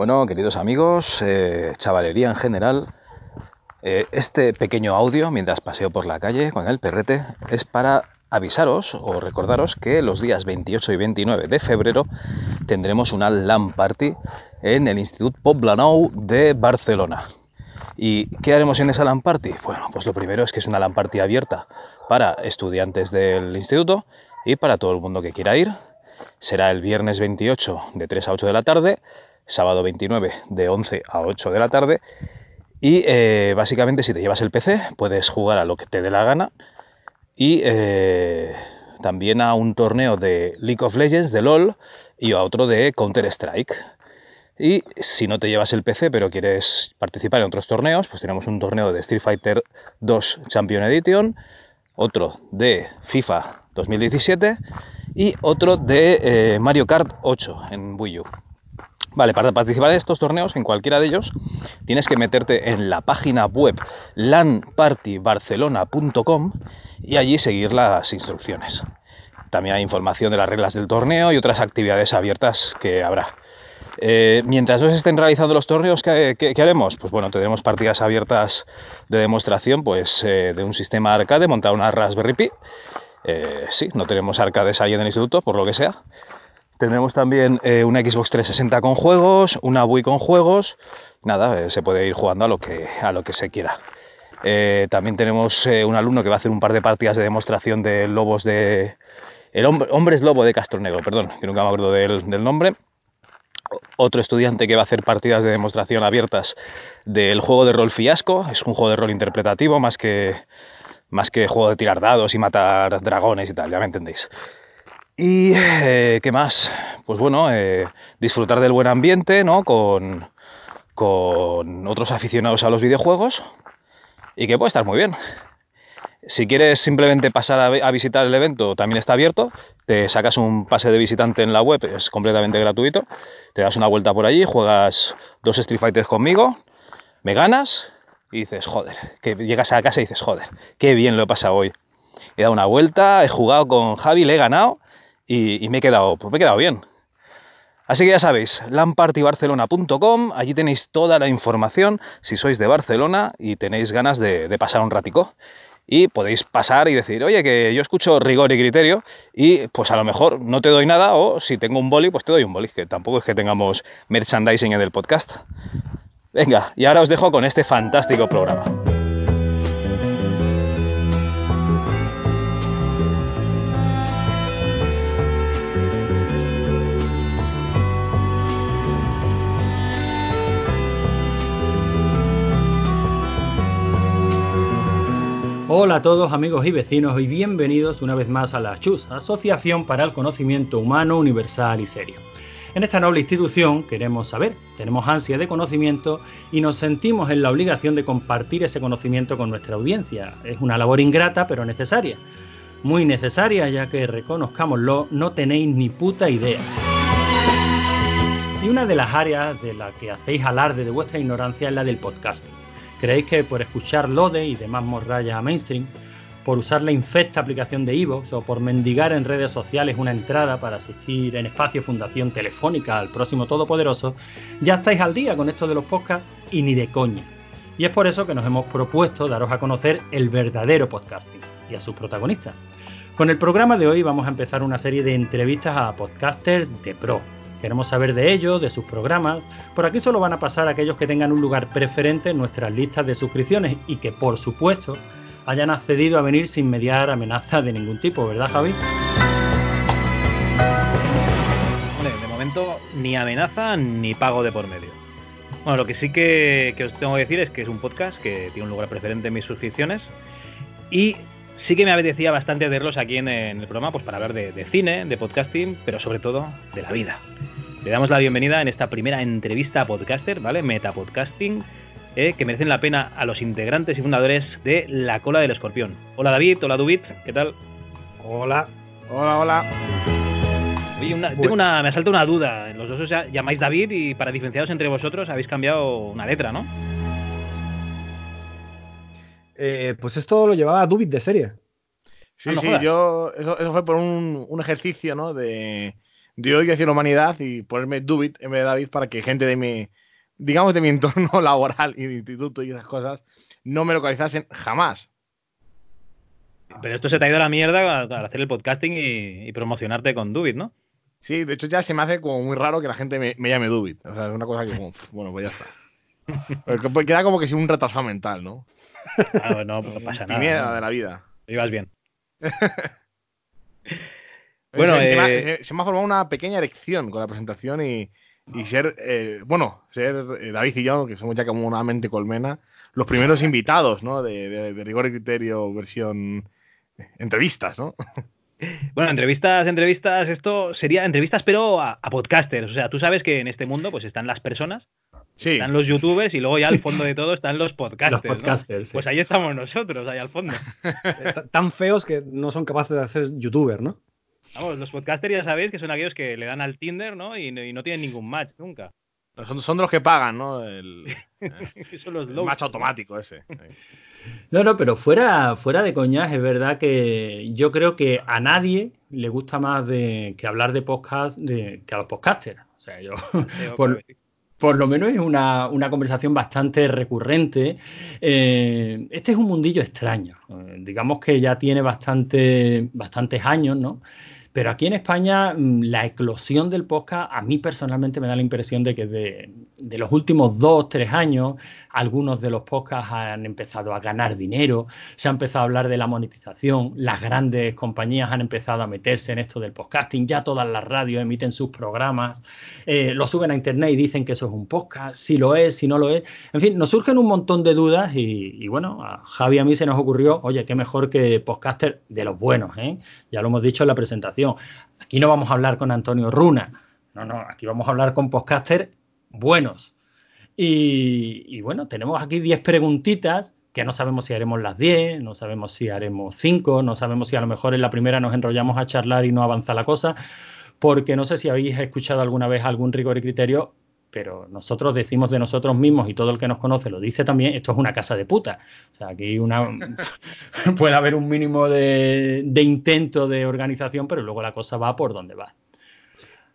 Bueno, queridos amigos, eh, chavalería en general, eh, este pequeño audio mientras paseo por la calle con el perrete es para avisaros o recordaros que los días 28 y 29 de febrero tendremos una LAN party en el Institut Poblenou de Barcelona. ¿Y qué haremos en esa LAN party? Bueno, pues lo primero es que es una LAN party abierta para estudiantes del instituto y para todo el mundo que quiera ir. Será el viernes 28 de 3 a 8 de la tarde sábado 29 de 11 a 8 de la tarde. Y eh, básicamente si te llevas el PC puedes jugar a lo que te dé la gana y eh, también a un torneo de League of Legends, de LOL y a otro de Counter-Strike. Y si no te llevas el PC pero quieres participar en otros torneos, pues tenemos un torneo de Street Fighter 2 Champion Edition, otro de FIFA 2017 y otro de eh, Mario Kart 8 en Wii U. Vale, para participar en estos torneos, en cualquiera de ellos, tienes que meterte en la página web lanpartybarcelona.com y allí seguir las instrucciones. También hay información de las reglas del torneo y otras actividades abiertas que habrá. Eh, mientras no estén realizando los torneos, ¿qué, haremos? Pues bueno, tendremos partidas abiertas de demostración pues, eh, de un sistema arcade, montar una Raspberry Pi. Eh, sí, no tenemos arcades ahí en el instituto, por lo que sea. Tendremos también eh, una Xbox 360 con juegos, una Wii con juegos. Nada, eh, se puede ir jugando a lo que, a lo que se quiera. Eh, también tenemos un alumno que va a hacer un par de partidas de demostración de lobos de. El hombre, es lobo de Castro Negro, perdón, que nunca me acuerdo del, del nombre. Otro estudiante que va a hacer partidas de demostración abiertas del juego de rol Fiasco. Es un juego de rol interpretativo más que, más que juego de tirar dados y matar dragones y tal, ya me entendéis. Y eh, qué más, pues bueno, eh, disfrutar del buen ambiente, ¿no? Con, otros aficionados a los videojuegos y que puede estar muy bien. Si quieres simplemente pasar a, visitar el evento, también está abierto. Te sacas un pase de visitante en la web, es completamente gratuito. Te das una vuelta por allí, juegas dos Street Fighters conmigo, me ganas y dices, joder, que llegas a casa y dices, joder, qué bien lo he pasado hoy. He dado una vuelta, he jugado con Javi, le he ganado y, me, he quedado, pues me he quedado bien. Así que ya sabéis, lampartybarcelona.com, allí tenéis toda la información si sois de Barcelona y tenéis ganas de, pasar un ratico. Y podéis pasar y decir, oye, que yo escucho rigor y criterio y pues a lo mejor no te doy nada o si tengo un boli, pues te doy un boli, que tampoco es que tengamos merchandising en el podcast. Venga, y ahora os dejo con este fantástico programa. Hola a todos amigos y vecinos y bienvenidos una vez más a la CHUS, Asociación para el Conocimiento Humano Universal y Serio. En esta noble institución queremos saber, tenemos ansia de conocimiento y nos sentimos en la obligación de compartir ese conocimiento con nuestra audiencia. Es una labor ingrata pero necesaria. Muy necesaria ya que, reconozcámoslo, no tenéis ni puta idea. Y una de las áreas de la que hacéis alarde de vuestra ignorancia es la del podcasting. ¿Creéis que por escuchar Lode y demás morrayas mainstream, por usar la infecta aplicación de Evox o por mendigar en redes sociales una entrada para asistir en espacio Fundación Telefónica al próximo Todopoderoso, ya estáis al día con esto de los podcasts y ni de coña? Y es por eso que nos hemos propuesto daros a conocer el verdadero podcasting y a sus protagonistas. Con el programa de hoy vamos a empezar una serie de entrevistas a podcasters de pro, Queremos saber de ellos, de sus programas. Por aquí solo van a pasar aquellos que tengan un lugar preferente en nuestras listas de suscripciones y que, por supuesto, hayan accedido a venir sin mediar amenaza de ningún tipo, ¿verdad, Javi? de momento ni amenaza ni pago de por medio. Bueno, lo que sí que, que os tengo que decir es que es un podcast que tiene un lugar preferente en mis suscripciones y sí que me apetecía bastante verlos aquí en, el programa pues para hablar de, cine, de podcasting, pero sobre todo de la vida. Le damos la bienvenida en esta primera entrevista a podcaster, ¿vale? Metapodcasting, eh, que merecen la pena a los integrantes y fundadores de La Cola del Escorpión. Hola David, hola Dubit, ¿qué tal? Hola. Hola, hola. Oye, tengo una, me salta una duda. Los dos os llamáis David y para diferenciaros entre vosotros habéis cambiado una letra, ¿no? Eh, pues esto lo llevaba Dubit de serie. Sí, sí, yo. Eso, fue por un, ejercicio, ¿no? De, yo quiero decir humanidad y ponerme Dubit en vez de David para que gente de mi, digamos, de mi entorno laboral y de instituto y esas cosas no me localizasen jamás. Pero esto se te ha ido a la mierda al hacer el podcasting y, promocionarte con Dubit, ¿no? Sí, de hecho ya se me hace como muy raro que la gente me, llame Dubit. O sea, es una cosa que, bueno, pues ya está. Pero queda como que si un retrasado mental, ¿no? Claro, no, no pasa nada. Mierda de la vida. Ibas bien. bueno, eh, se, me ha formado una pequeña erección con la presentación y, ser, eh, bueno, ser eh, David y yo, que somos ya como una mente colmena, los primeros invitados, ¿no? De, rigor y criterio versión entrevistas, ¿no? Bueno, entrevistas, entrevistas, esto sería entrevistas, pero a, podcasters. O sea, tú sabes que en este mundo pues están las personas, están los youtubers y luego ya al fondo de todo están los podcasters. Los podcasters. Pues ahí estamos nosotros, ahí al fondo. Tan feos que no son capaces de hacer youtuber, ¿no? Vamos, los podcasters ya sabéis que son aquellos que le dan al Tinder, ¿no? Y, no tienen ningún match nunca. Son, de los que pagan, ¿no? El, match automático ese. No, no, pero fuera, fuera de coñas, es verdad que yo creo que a nadie le gusta más de, que hablar de podcast de, que a los podcasters. O sea, yo, por, lo menos es una, conversación bastante recurrente. Eh, este es un mundillo extraño. Eh, digamos que ya tiene bastante, bastantes años, ¿no? Pero aquí en España mm, la eclosión del podcast a mí personalmente me da la impresión de que de, los últimos dos, tres años algunos de los podcasts han empezado a ganar dinero, se ha empezado a hablar de la monetización, las grandes compañías han empezado a meterse en esto del podcasting, ya todas las radios emiten sus programas, eh, lo suben a internet y dicen que eso es un podcast, si lo es, si no lo es. En fin, nos surgen un montón de dudas y, bueno, a Javi a mí se nos ocurrió, oye, qué mejor que podcaster de los buenos, ¿eh? ya lo hemos dicho en la presentación Aquí no vamos a hablar con Antonio Runa, no, no, aquí vamos a hablar con podcasters buenos. Y, bueno, tenemos aquí 10 preguntitas que no sabemos si haremos las 10, no sabemos si haremos 5, no sabemos si a lo mejor en la primera nos enrollamos a charlar y no avanza la cosa, porque no sé si habéis escuchado alguna vez algún rigor y criterio pero nosotros decimos de nosotros mismos y todo el que nos conoce lo dice también, esto es una casa de puta. O sea, aquí una, puede haber un mínimo de, intento de organización, pero luego la cosa va por donde va.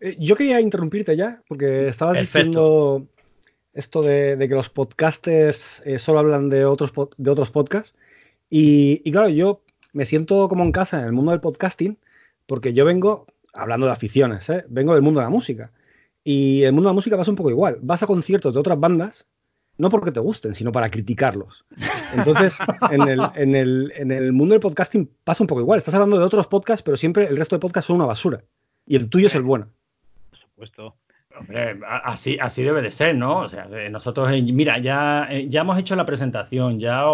Eh, yo quería interrumpirte ya, porque estabas diciendo esto de, que los podcasters eh, solo hablan de otros, de otros podcasts. Y, y claro, yo me siento como en casa en el mundo del podcasting, porque yo vengo, hablando de aficiones, ¿eh? vengo del mundo de la música. Y el mundo de la música pasa un poco igual. Vas a conciertos de otras bandas, no porque te gusten, sino para criticarlos. Entonces, en el, mundo del podcasting pasa un poco igual. Estás hablando de otros podcasts, pero siempre el resto de podcasts son una basura. Y el tuyo es el bueno. Por supuesto. Hombre, así, así debe de ser, ¿no? O sea, nosotros, eh, mira, ya, eh, ya hemos hecho la presentación, ya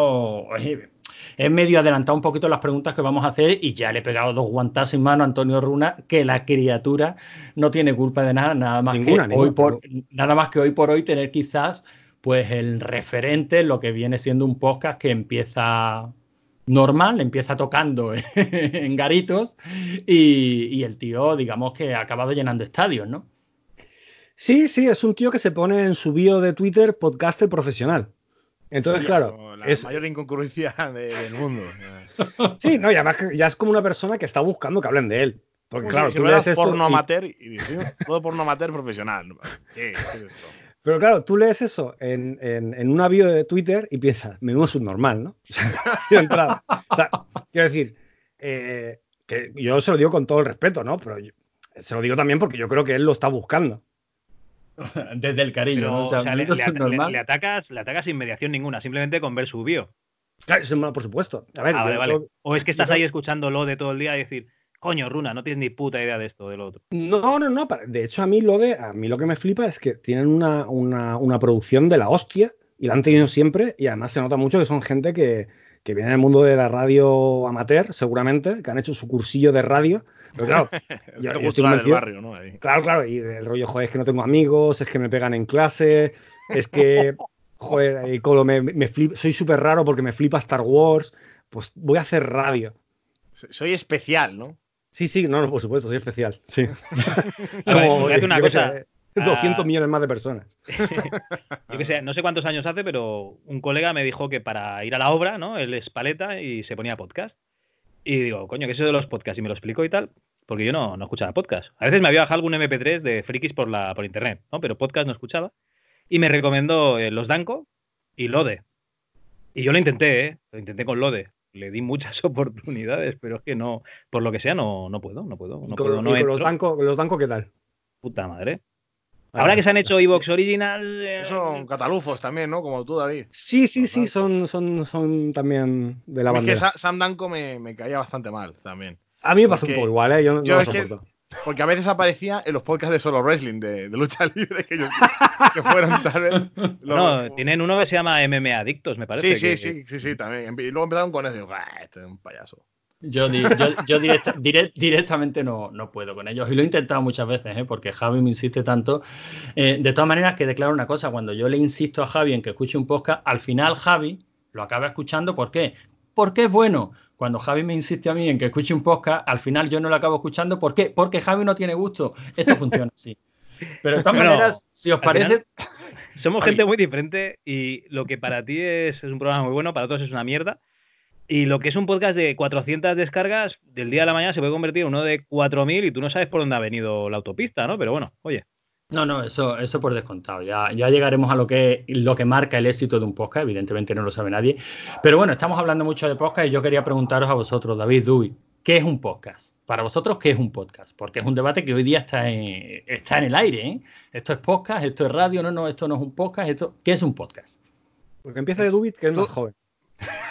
he medio adelantado un poquito las preguntas que vamos a hacer y ya le he pegado dos guantas en mano a Antonio Runa, que la criatura no tiene culpa de nada, nada más que hoy por nada más que hoy por hoy tener quizás pues el referente, lo que viene siendo un podcast que empieza normal, empieza tocando en garitos y, y el tío, digamos que ha acabado llenando estadios, ¿no? Sí, sí, es un tío que se pone en su bio de Twitter podcaster profesional. Entonces, claro. La es mayor incongruencia del mundo. sí, no, y además ya es como una persona que está buscando que hablen de él. Porque, claro, si tú lees esto. Porno amateur y, todo porno amateur profesional. ¿Qué, es esto? Pero claro, tú lees eso en, en, en una bio de Twitter y piensas, menudo subnormal, ¿no? entrada. O sea, quiero decir, eh, que yo se lo digo con todo el respeto, ¿no? Pero se lo digo también porque yo creo que él lo está buscando. Desde el cariño, ¿no? O sea, le, atacas, le atacas sin mediación ninguna, simplemente con ver su bio. Claro, por supuesto. A ver, ah, o es que estás ahí escuchándolo de todo el día y decir, coño, Runa, no tienes ni puta idea de esto, de lo otro. No, no, no. De hecho, a mí lo de, a mí lo que me flipa es que tienen una, una, producción de la hostia y la han tenido siempre y además se nota mucho que son gente que, que viene del mundo de la radio amateur, seguramente, que han hecho su cursillo de radio pero claro, yo, estoy del barrio, ¿no? Claro, claro, y el rollo, joder, es que no tengo amigos, es que me pegan en clase, es que, joder, y me, me soy súper raro porque me flipa Star Wars, pues voy a hacer radio. Soy especial, ¿no? Sí, sí, no, no por supuesto, soy especial. Sí. Como, una cosa. 200 ah. millones más de personas. Yo que sé, no sé cuántos años hace, pero un colega me dijo que para ir a la obra, ¿no? Él es paleta y se ponía podcast. Y digo, coño, ¿qué es eso de los podcasts? Y me lo explico y tal. porque yo no, no escuchaba podcast. A veces me había bajado algún MP3 de frikis por, la, por internet, ¿no? Pero podcast no escuchaba. Y me recomendó eh, Los Danco y Lode. Y yo lo intenté, ¿eh? Lo intenté con Lode. Le di muchas oportunidades, pero es que no, por lo que sea, no, no puedo, no puedo. No puedo no los, Danco, los Danco qué tal? Puta madre. Ahora que se han hecho Evox Original. Eh, son catalufos también, ¿no? Como tú, David. Sí, sí, sí, son, son, son también de la banda. Es que Sam Danko me, me, caía bastante mal también. A mí me pasa un poco igual, ¿eh? Yo, no lo soporto. porque a veces aparecía en los podcasts de solo wrestling, de, lucha libre, que, que fueron tal vez. no, tienen uno que se llama MMA Adictos, me parece. Sí, sí, sí, sí, sí, también. Y luego empezaron con eso y digo, este es un payaso. Yo, yo, directamente no, no, puedo con ellos y lo he intentado muchas veces, ¿eh? porque Javi me insiste tanto. Eh, de todas maneras, que declaro una cosa, cuando yo le insisto a Javi en que escuche un podcast, al final Javi lo acaba escuchando, ¿por qué? Porque es bueno. Cuando Javi me insiste a mí en que escuche un podcast, al final yo no lo acabo escuchando, ¿por qué? Porque Javi no tiene gusto. Esto funciona así. Pero de todas maneras, si os parece... somos gente muy diferente y lo que para ti es, es un programa muy bueno, para todos es una mierda. Y lo que es un podcast de 400 descargas, del día a la mañana se puede convertir en uno de 4.000 y tú no sabes por dónde ha venido la autopista, ¿no? Pero bueno, oye. No, no, eso, eso por descontado. Ya, ya llegaremos a lo que, lo que marca el éxito de un podcast. Evidentemente no lo sabe nadie. Pero bueno, estamos hablando mucho de podcast y yo quería preguntaros a vosotros, David Duby, ¿qué es un podcast? Para vosotros, ¿qué es un podcast? Porque es un debate que hoy día está en, está en el aire. ¿eh? Esto es podcast, esto es radio, no, no, esto no es un podcast. Esto, ¿Qué es un podcast? Porque empieza de Dubit, que es más joven.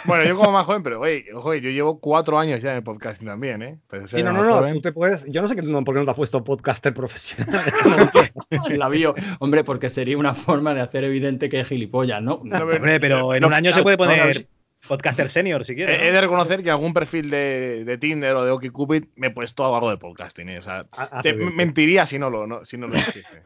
Bueno, yo como más joven, pero oye, ojo, yo llevo cuatro años ya en el podcasting también, ¿eh? Sí, no, no, no, tú te puedes. Yo no sé que no, por qué no te has puesto podcaster profesional. la bio. Hombre, porque sería una forma de hacer evidente que es gilipollas, ¿no? hombre, pero en un año se puede poner podcaster senior si quieres. He de reconocer que algún perfil de, de Tinder o de OkCupid me he puesto algo de podcasting, ¿eh? O sea, te mentiría si no lo, no, si no lo hiciese.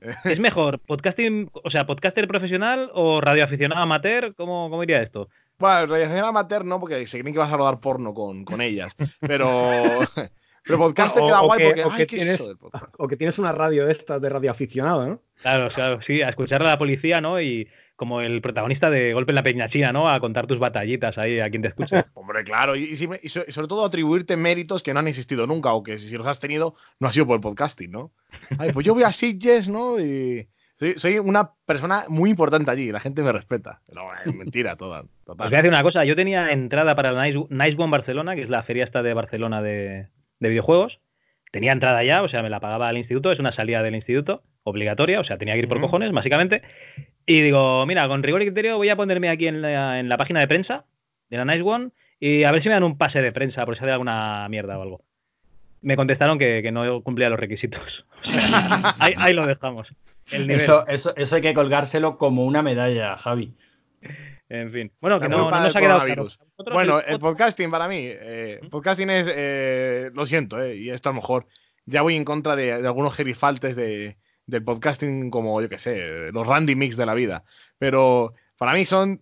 ¿Es mejor podcasting, o sea, podcaster profesional o radioaficionado amateur? ¿Cómo, cómo iría esto? Bueno, radiación amateur no, porque se creen que vas a rodar porno con, con ellas. Pero. Pero podcast queda guay porque. O que, tienes, o que tienes una radio esta de radioaficionado, ¿no? Claro, claro, sí, a escuchar a la policía, ¿no? Y como el protagonista de Golpe en la Peña China, ¿no? A contar tus batallitas ahí a quien te escuche. Hombre, claro, y, y, sobre todo atribuirte méritos que no han existido nunca o que si, los has tenido no ha sido por el podcasting, ¿no? Ay, pues yo voy a Sitges, ¿no? Y, soy, una persona muy importante allí, la gente me respeta. No, es mentira toda. Total. Os voy a decir una cosa, yo tenía entrada para el Nice, One Barcelona, que es la feria esta de Barcelona de, videojuegos. Tenía entrada ya, o sea, me la pagaba el instituto, es una salida del instituto, obligatoria, o sea, tenía que ir por cojones, básicamente. Y digo, mira, con rigor y criterio voy a ponerme aquí en la, página de prensa de la Nice One y a ver si me dan un pase de prensa por si hay alguna mierda o algo. Me contestaron que, no cumplía los requisitos. ahí lo dejamos. Eso, eso, eso hay que colgárselo como una medalla, Javi. En fin. Bueno, que no, nos ha quedado Bueno, el podcasting para mí, eh, podcasting es, eh, lo siento, eh, y esto a lo mejor ya voy en contra de, algunos gerifaltes de, del podcasting como, yo que sé, los Randy Mix de la vida. Pero para mí son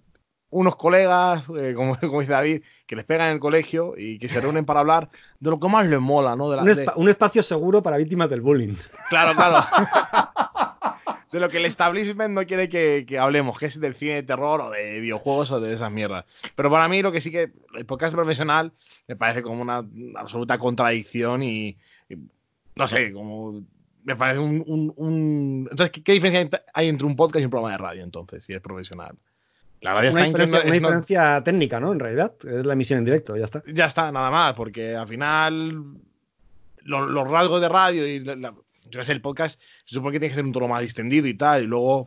unos colegas, eh, como, como, dice David, que les pegan en el colegio y que se reúnen para hablar de lo que más les mola, ¿no? De un, espacio seguro para víctimas del bullying. Claro, claro. de lo que el establishment no quiere que, hablemos, que es del cine de terror o de videojuegos o de esas mierdas. Pero para mí lo que sí que el podcast profesional me parece como una absoluta contradicción y, no sé, como me parece un... Entonces, ¿qué, diferencia hay entre un podcast y un programa de radio entonces, si es profesional? La radio una está diferencia, una diferencia técnica, ¿no? En realidad, es la emisión en directo, ya está. Ya está, nada más, porque al final los, rasgos de radio y la, yo sé, el podcast se supone que tiene que ser un tono más distendido y tal, y luego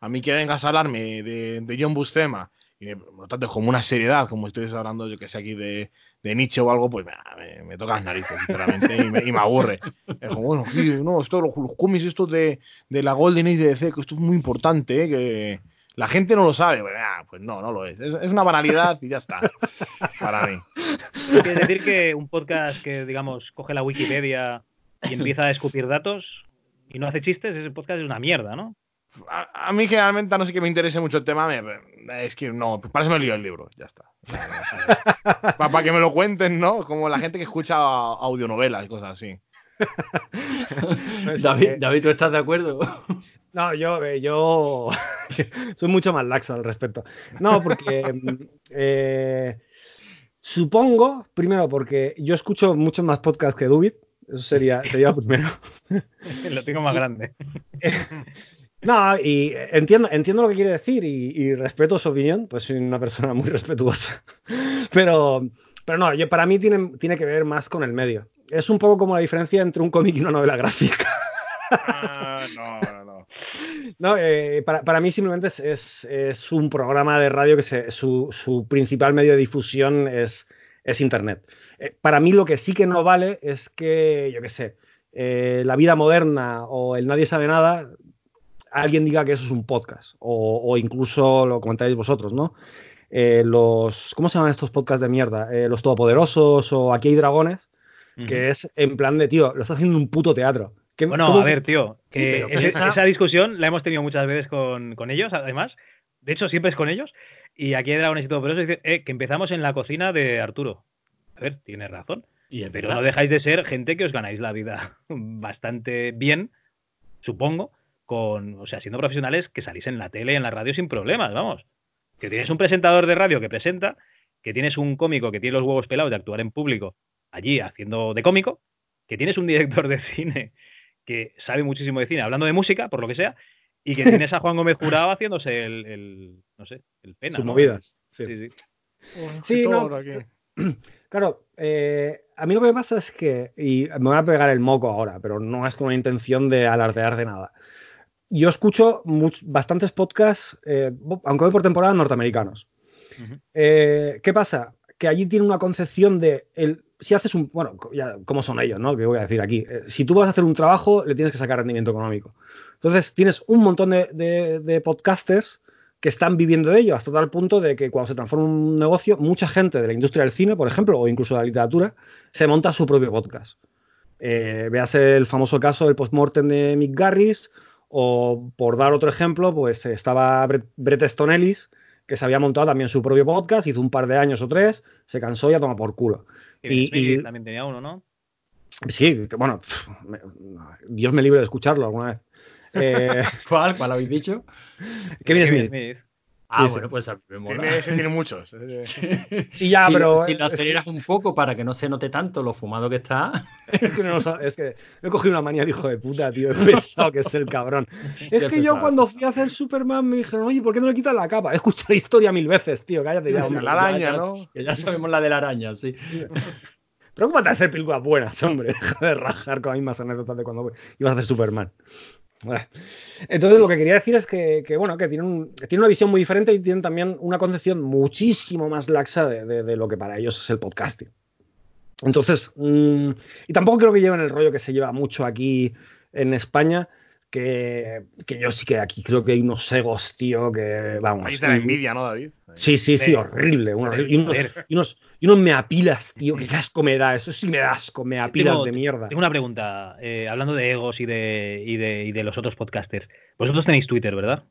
a mí que vengas a hablarme de, de John Buscema y me, lo trates como una seriedad, como estoy hablando, yo que sé, aquí de, de Nietzsche o algo, pues me, me, toca las narices, sinceramente, y me, aburre. Es como, bueno, no, esto, los, los cómics estos de, de, la Golden Age de DC, que esto es muy importante, ¿eh? que la gente no lo sabe. Pues, ah, pues no, no lo es. es. es. una banalidad y ya está, para mí. Quiere decir que un podcast que, digamos, coge la Wikipedia y empieza a escupir datos y no hace chistes, ese podcast es una mierda, ¿no? A, mí generalmente, no sé que me interese mucho el tema, es que no, para eso me lío el libro, ya está. para, que me lo cuenten, ¿no? Como la gente que escucha audionovelas y cosas así. David, David, ¿tú estás de acuerdo? No, yo, eh, yo soy mucho más laxo al respecto. No, porque eh, supongo, primero, porque yo escucho muchos más podcasts que Dubit, Eso sería, sería primero. lo tengo más grande. no, y entiendo, entiendo lo que quiere decir y, respeto su opinión, pues soy una persona muy respetuosa. Pero, pero no, yo, para mí tiene, tiene que ver más con el medio. Es un poco como la diferencia entre un cómic y una novela gráfica. Ah, no, no, no. Eh, para, mí simplemente es, un programa de radio que su, principal medio de difusión es, es Internet. Eh, para mí lo que sí que no vale es que, yo qué sé, eh, la vida moderna o el nadie sabe nada, alguien diga que eso es un podcast. O, incluso lo comentáis vosotros, ¿no? los, ¿cómo se llaman estos podcasts de mierda? los Todopoderosos o Aquí hay Dragones, que es en plan de, tío, lo está haciendo un puto teatro bueno, a ver, tío, esa... discusión la hemos tenido muchas veces con, ellos, además. De hecho, siempre es con ellos. Y aquí hay dragones y todo, pero eso dice eh, que empezamos en la cocina de Arturo. A ver, tiene razón. pero no dejáis de ser gente que os ganáis la vida bastante bien, supongo, con, o sea, siendo profesionales que salís en la tele y en la radio sin problemas, vamos. Que tienes un presentador de radio que presenta, que tienes un cómico que tiene los huevos pelados de actuar en público allí haciendo de cómico, que tienes un director de cine que sabe muchísimo de cine, hablando de música, por lo que sea, y que tienes a Juan Gómez Jurado haciéndose el, no sé, el pena. Sus movidas. Sí, sí. sí. no, claro, eh, a mí lo que me pasa es que, y me voy a pegar el moco ahora, pero no es con la intención de alardear de nada. Yo escucho bastantes podcasts, eh, aunque voy por temporada, norteamericanos. Eh, ¿Qué pasa? Que allí tiene una concepción de el, si haces un, bueno, ya, ¿cómo son ellos, no? Que voy a decir aquí. Eh, si tú vas a hacer un trabajo, le tienes que sacar rendimiento económico. Entonces, tienes un montón de, podcasters que están viviendo de ello, hasta tal punto de que cuando se transforma un negocio, mucha gente de la industria del cine, por ejemplo, o incluso de la literatura, se monta su propio podcast. Eh, veas el famoso caso del postmortem de Mick Garris, o por dar otro ejemplo, pues estaba Brett Easton Ellis, que se había montado también su propio podcast, hizo un par de años o tres, se cansó y a tomar por culo. Y, también tenía uno, ¿no? Sí, bueno, Dios me libre de escucharlo alguna vez. Eh, ¿Cuál? ¿Cuál habéis dicho? Kevin Smith. Smith. Ah, bueno, pues a mí me mola. Tiene, tiene muchos. Sí, ya, pero. Si lo aceleras un poco para que no se note tanto lo fumado que está. es que, he cogido una manía de hijo de puta, tío. He pensado que es el cabrón. Es que yo cuando fui a hacer Superman me dijeron, oye, ¿por qué no le quitas la capa? He escuchado la historia mil veces, tío. Cállate ya. la araña, ¿no? Que ya sabemos la de la araña, sí. Preocúpate de hacer películas buenas, hombre. Deja de rajar con las mismas anécdotas de cuando ibas a hacer Superman. Entonces lo que quería decir es que, bueno, que tienen, una visión muy diferente y tienen también una concepción muchísimo más laxa de, lo que para ellos es el podcasting. Entonces, mm, y tampoco creo que lleven el rollo que se lleva mucho aquí en España, que, yo sí que aquí creo que hay unos egos, tío, que vamos. Ahí está la envidia, ¿no, David? Sí, sí, sí, horrible. y, unos, y, unos, me apilas, tío, qué asco me da. Eso sí me da asco, me apilas de mierda. Tengo una pregunta, eh, hablando de egos y de, y de, y de los otros podcasters. Vosotros tenéis Twitter, ¿verdad?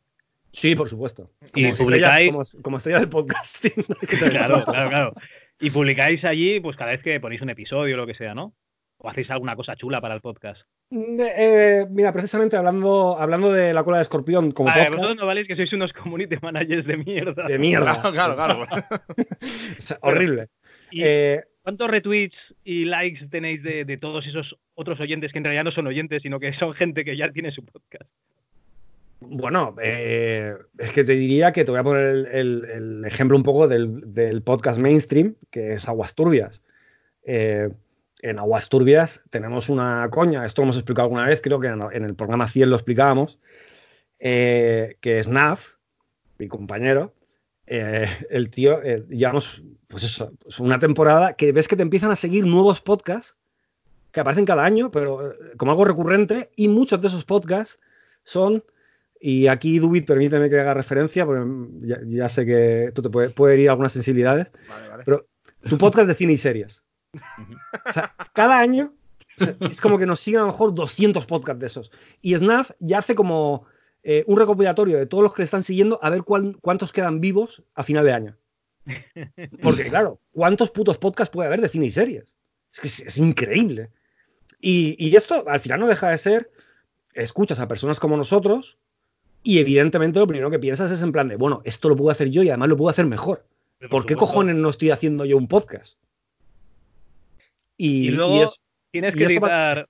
Sí, por supuesto. y publicáis. como, estrella del podcasting. claro, claro, claro. Y publicáis allí, pues cada vez que ponéis un episodio o lo que sea, ¿no? ¿O hacéis alguna cosa chula para el podcast? Eh, mira, precisamente hablando, hablando de la cola de escorpión como podcast... Vosotros no valéis que sois unos community managers de mierda. De mierda. claro, claro. horrible. Eh, ¿Cuántos retweets y likes tenéis de, todos esos otros oyentes que en realidad no son oyentes, sino que son gente que ya tiene su podcast? Bueno, eh, es que te diría que te voy a poner el, ejemplo un poco del, del, podcast mainstream, que es Aguas Turbias. Eh, en Aguas Turbias tenemos una coña, esto lo hemos explicado alguna vez, creo que en, el programa 100 lo explicábamos, eh, que es NAF, mi compañero, eh, el tío, eh, llevamos, pues eso, pues una temporada que ves que te empiezan a seguir nuevos podcasts que aparecen cada año, pero como algo recurrente, y muchos de esos podcasts son, y aquí Dubit permíteme que haga referencia, porque ya, sé que esto te puede, puede herir algunas sensibilidades, pero tu podcast de cine y series. O sea, cada año es como que nos siguen a lo mejor 200 podcasts de esos. Y Snaf ya hace como eh, un recopilatorio de todos los que le están siguiendo a ver cuántos quedan vivos a final de año. Porque, claro, ¿cuántos putos podcasts puede haber de cine y series? Es que es, increíble. Y, y, esto al final no deja de ser, escuchas a personas como nosotros y evidentemente lo primero que piensas es en plan de, bueno, esto lo puedo hacer yo y además lo puedo hacer mejor. ¿Por qué cojones no estoy haciendo yo un podcast? Y, luego, Tienes que editar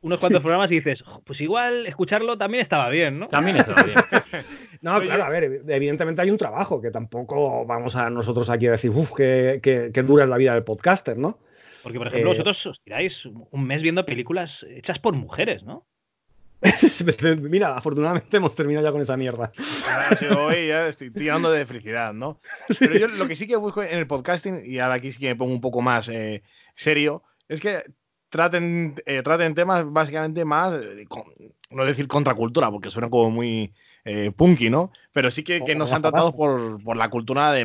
unos cuantos programas y dices, pues igual escucharlo también estaba bien, ¿no? También estaba bien. no, claro, a ver, evidentemente hay un trabajo que tampoco vamos a nosotros aquí a decir, uff, que, que, dura la vida del podcaster, ¿no? Porque, por ejemplo, eh, vosotros os tiráis un mes viendo películas hechas por mujeres, ¿no? Mira, afortunadamente hemos terminado ya con esa mierda. Ahora, hoy ya estoy tirando de felicidad, ¿no? Pero yo lo que sí que busco en el podcasting, y ahora aquí sí que me pongo un poco más eh, serio, es que traten, eh, traten temas básicamente más, eh, no decir contracultura, porque suena como muy eh, punky, ¿no? Pero sí que, que nos han tratado por, por la cultura de,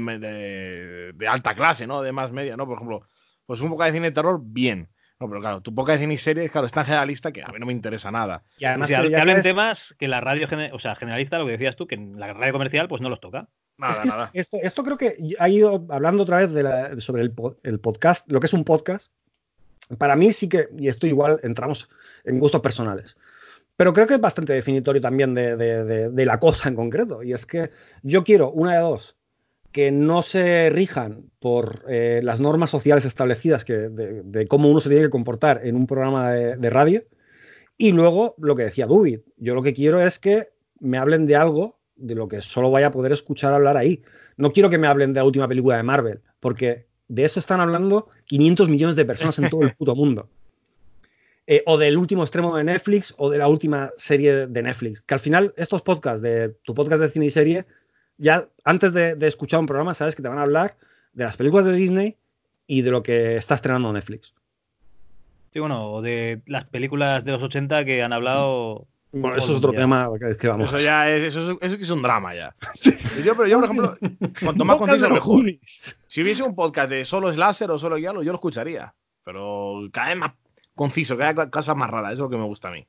de, alta clase, ¿no? De más media, ¿no? Por ejemplo, pues un poco de cine de terror, bien. No, pero claro, tu poca de cine y series, claro, es tan generalista que a mí no me interesa nada. Y además, que, hablen temas que la radio, o sea, generalista, lo que decías tú, que en la radio comercial, pues no los toca. Nada, nada. Esto, esto, creo que ha ido hablando otra vez de la, sobre el, el, podcast, lo que es un podcast, para mí sí que, y esto igual entramos en gustos personales, pero creo que es bastante definitorio también de, la cosa en concreto. Y es que yo quiero una de dos, que no se rijan por eh, las normas sociales establecidas que, de, cómo uno se tiene que comportar en un programa de, radio. Y luego lo que decía Dubit, yo lo que quiero es que me hablen de algo de lo que solo vaya a poder escuchar hablar ahí. No quiero que me hablen de la última película de Marvel, porque de eso están hablando 500 millones de personas en todo el puto mundo. Eh, o del último extremo de Netflix o de la última serie de Netflix. Que al final estos podcasts, de tu podcast de cine y serie, ya antes de, escuchar un programa sabes que te van a hablar de las películas de Disney y de lo que está estrenando Netflix. Sí, bueno, o de las películas de los 80 que han hablado bueno, eso es otro tema es que vamos. Eso ya es, eso es, eso es un drama ya. Yo, pero yo, por ejemplo, cuanto más conciso mejor. Si hubiese un podcast de solo Slasher o solo Yalo, yo lo escucharía. Pero cada vez más conciso, cada vez cosas más raras, eso es lo que me gusta a mí.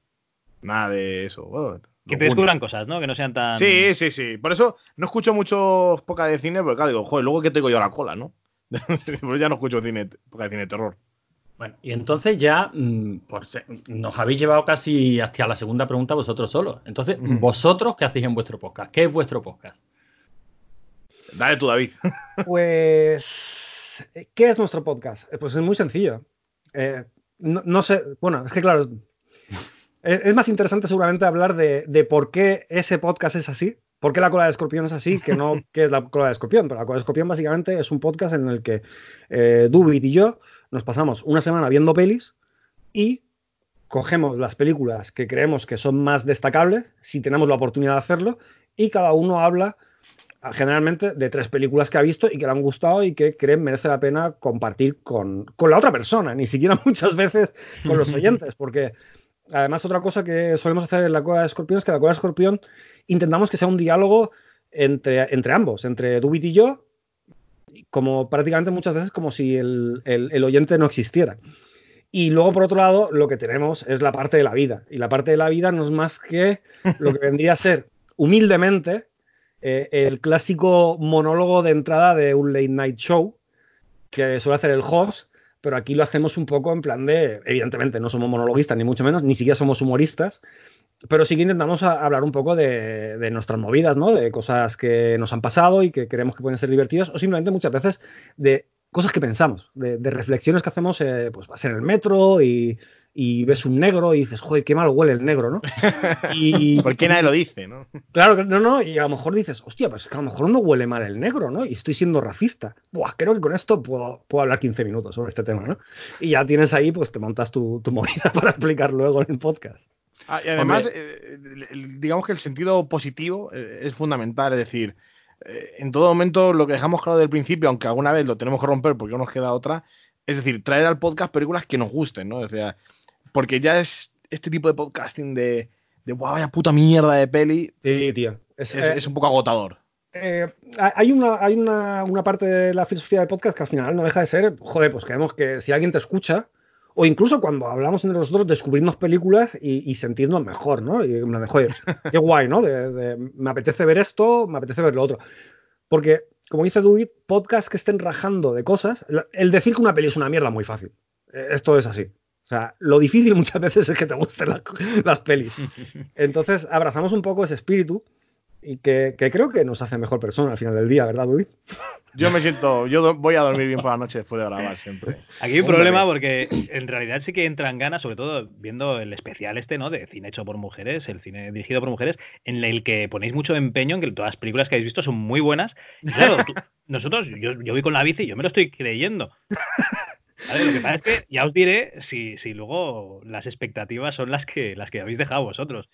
Nada de eso. que te descubran cosas, ¿no? Que no sean tan. Sí, sí, sí. Por eso no escucho mucho poca de cine, porque claro, digo, joder, luego que tengo yo la cola, ¿no? Por ya no escucho cine, poca de cine de terror. Bueno, y entonces ya mm, por nos habéis llevado casi hasta la segunda pregunta vosotros solos. Entonces, ¿vosotros qué hacéis en vuestro podcast? ¿Qué es vuestro podcast? Dale tú, David. Pues, ¿qué es nuestro podcast? Eh, pues es muy sencillo. Eh, no, sé, bueno, es que claro, es, más interesante seguramente hablar de, por qué ese podcast es así, por qué la cola de escorpión es así, que no qué es la cola de escorpión. Pero la cola de escorpión básicamente es un podcast en el que eh, Dubit y yo nos pasamos una semana viendo pelis y cogemos las películas que creemos que son más destacables, si tenemos la oportunidad de hacerlo, y cada uno habla ah, generalmente de tres películas que ha visto y que le han gustado y que creen merece la pena compartir con, la otra persona, ni siquiera muchas veces con los oyentes, porque además otra cosa que solemos hacer en la Cola de Escorpión es que la Cola de Escorpión intentamos que sea un diálogo entre, entre ambos, entre Dubit y yo, como prácticamente muchas veces como si el, oyente no existiera. Y luego, por otro lado, lo que tenemos es la parte de la vida. Y la parte de la vida no es más que lo que vendría a ser, humildemente, eh, el clásico monólogo de entrada de un late night show que suele hacer el host, pero aquí lo hacemos un poco en plan de, evidentemente, no somos monologuistas, ni mucho menos, ni siquiera somos humoristas, pero sí que intentamos hablar un poco de, nuestras movidas, ¿no? De cosas que nos han pasado y que creemos que pueden ser divertidas, o simplemente muchas veces de cosas que pensamos, de, reflexiones que hacemos, eh, pues vas en el metro y, ves un negro y dices, joder, qué mal huele el negro, ¿no? Y, ¿Por qué nadie lo dice, no? Claro, no, no, y a lo mejor dices, hostia, pues que a lo mejor no huele mal el negro, ¿no? Y estoy siendo racista. Buah, creo que con esto puedo, puedo hablar 15 minutos sobre este tema, ¿no? Y ya tienes ahí, pues te montas tu, tu movida para explicar luego en el podcast. Ah, y además, eh, digamos que el sentido positivo eh, es fundamental, es decir, eh, en todo momento lo que dejamos claro del principio, aunque alguna vez lo tenemos que romper porque no nos queda otra, es decir, traer al podcast películas que nos gusten, ¿no? O sea, porque ya es este tipo de podcasting de, de vaya puta mierda de peli. Sí, tío. Es, un poco agotador. hay una, hay una, una, parte de la filosofía del podcast que al final no deja de ser, joder, pues queremos que si alguien te escucha, o incluso cuando hablamos entre nosotros, descubrirnos películas y, sentirnos mejor, ¿no? Y me joder, qué guay, ¿no? De, me apetece ver esto, me apetece ver lo otro. Porque, como dice Dewey, podcasts que estén rajando de cosas, el decir que una peli es una mierda muy fácil. Eh, esto es así. O sea, lo difícil muchas veces es que te gusten las, las pelis. Entonces, abrazamos un poco ese espíritu y que, creo que nos hace mejor persona al final del día, ¿verdad, Luis? Yo me siento, yo voy a dormir bien por la noche después de grabar siempre. Aquí hay un problema porque en realidad sí que entran ganas, sobre todo viendo el especial este, ¿no? De cine hecho por mujeres, el cine dirigido por mujeres, en el que ponéis mucho empeño en que todas las películas que habéis visto son muy buenas. Y claro, nosotros, yo, yo voy con la bici y yo me lo estoy creyendo lo que pasa es que ya os diré si, si luego las expectativas son las que las que habéis dejado vosotros.